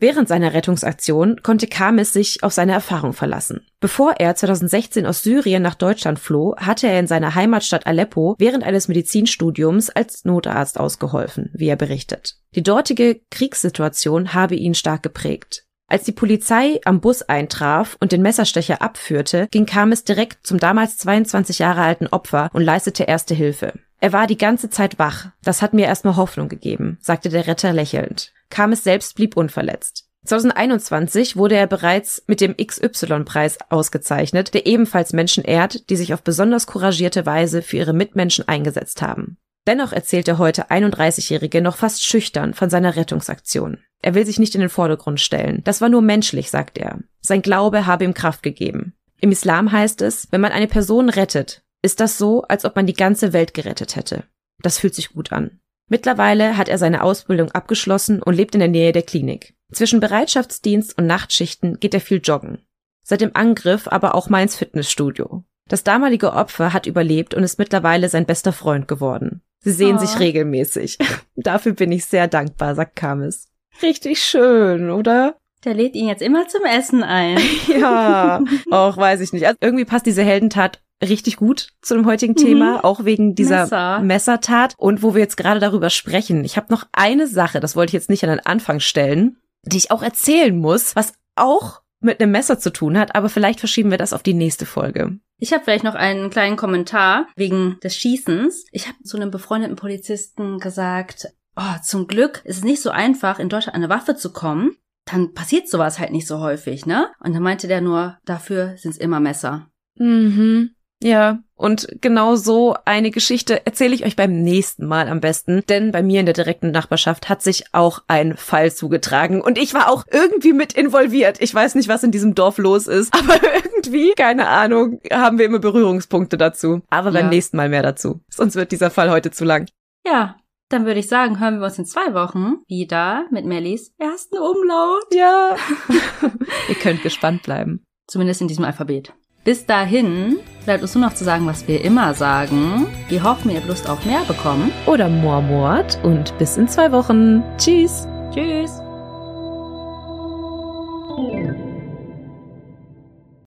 Während seiner Rettungsaktion konnte Kames sich auf seine Erfahrung verlassen. Bevor er 2016 aus Syrien nach Deutschland floh, hatte er in seiner Heimatstadt Aleppo während eines Medizinstudiums als Notarzt ausgeholfen, wie er berichtet. Die dortige Kriegssituation habe ihn stark geprägt. Als die Polizei am Bus eintraf und den Messerstecher abführte, ging Kames direkt zum damals 22 Jahre alten Opfer und leistete erste Hilfe. Er war die ganze Zeit wach. Das hat mir erstmal Hoffnung gegeben, sagte der Retter lächelnd. Kames selbst blieb unverletzt. 2021 wurde er bereits mit dem XY-Preis ausgezeichnet, der ebenfalls Menschen ehrt, die sich auf besonders couragierte Weise für ihre Mitmenschen eingesetzt haben. Dennoch erzählt der heute 31-Jährige noch fast schüchtern von seiner Rettungsaktion. Er will sich nicht in den Vordergrund stellen. Das war nur menschlich, sagt er. Sein Glaube habe ihm Kraft gegeben. Im Islam heißt es, wenn man eine Person rettet, ist das so, als ob man die ganze Welt gerettet hätte. Das fühlt sich gut an. Mittlerweile hat er seine Ausbildung abgeschlossen und lebt in der Nähe der Klinik. Zwischen Bereitschaftsdienst und Nachtschichten geht er viel joggen. Seit dem Angriff aber auch mal ins Fitnessstudio. Das damalige Opfer hat überlebt und ist mittlerweile sein bester Freund geworden. Sie sehen Oh. sich regelmäßig. Dafür bin ich sehr dankbar, sagt Kamis. Richtig schön, oder? Der lädt ihn jetzt immer zum Essen ein. Ja, auch weiß ich nicht. Also irgendwie passt diese Heldentat richtig gut zu dem heutigen Thema, auch wegen dieser Messer. Messertat. Und wo wir jetzt gerade darüber sprechen, ich habe noch eine Sache, das wollte ich jetzt nicht an den Anfang stellen, die ich auch erzählen muss, was auch mit einem Messer zu tun hat, aber vielleicht verschieben wir das auf die nächste Folge. Ich habe vielleicht noch einen kleinen Kommentar wegen des Schießens. Ich habe zu einem befreundeten Polizisten gesagt, oh, zum Glück ist es nicht so einfach, in Deutschland an eine Waffe zu kommen. Dann passiert sowas halt nicht so häufig, ne? Und dann meinte der nur, dafür sind's immer Messer. Mhm. Ja, und genau so eine Geschichte erzähle ich euch beim nächsten Mal am besten, denn bei mir in der direkten Nachbarschaft hat sich auch ein Fall zugetragen und ich war auch irgendwie mit involviert. Ich weiß nicht, was in diesem Dorf los ist, aber irgendwie, keine Ahnung, haben wir immer Berührungspunkte dazu. Aber beim Ja. nächsten Mal mehr dazu. Sonst wird dieser Fall heute zu lang. Ja, dann würde ich sagen, hören wir uns in zwei Wochen wieder mit Mellies ersten Umlaut. Ja. Ihr könnt gespannt bleiben. Zumindest in diesem Alphabet. Bis dahin bleibt uns nur noch zu sagen, was wir immer sagen. Wir hoffen, ihr habt Lust auf mehr bekommen. Oder Mormort und bis in zwei Wochen. Tschüss. Tschüss.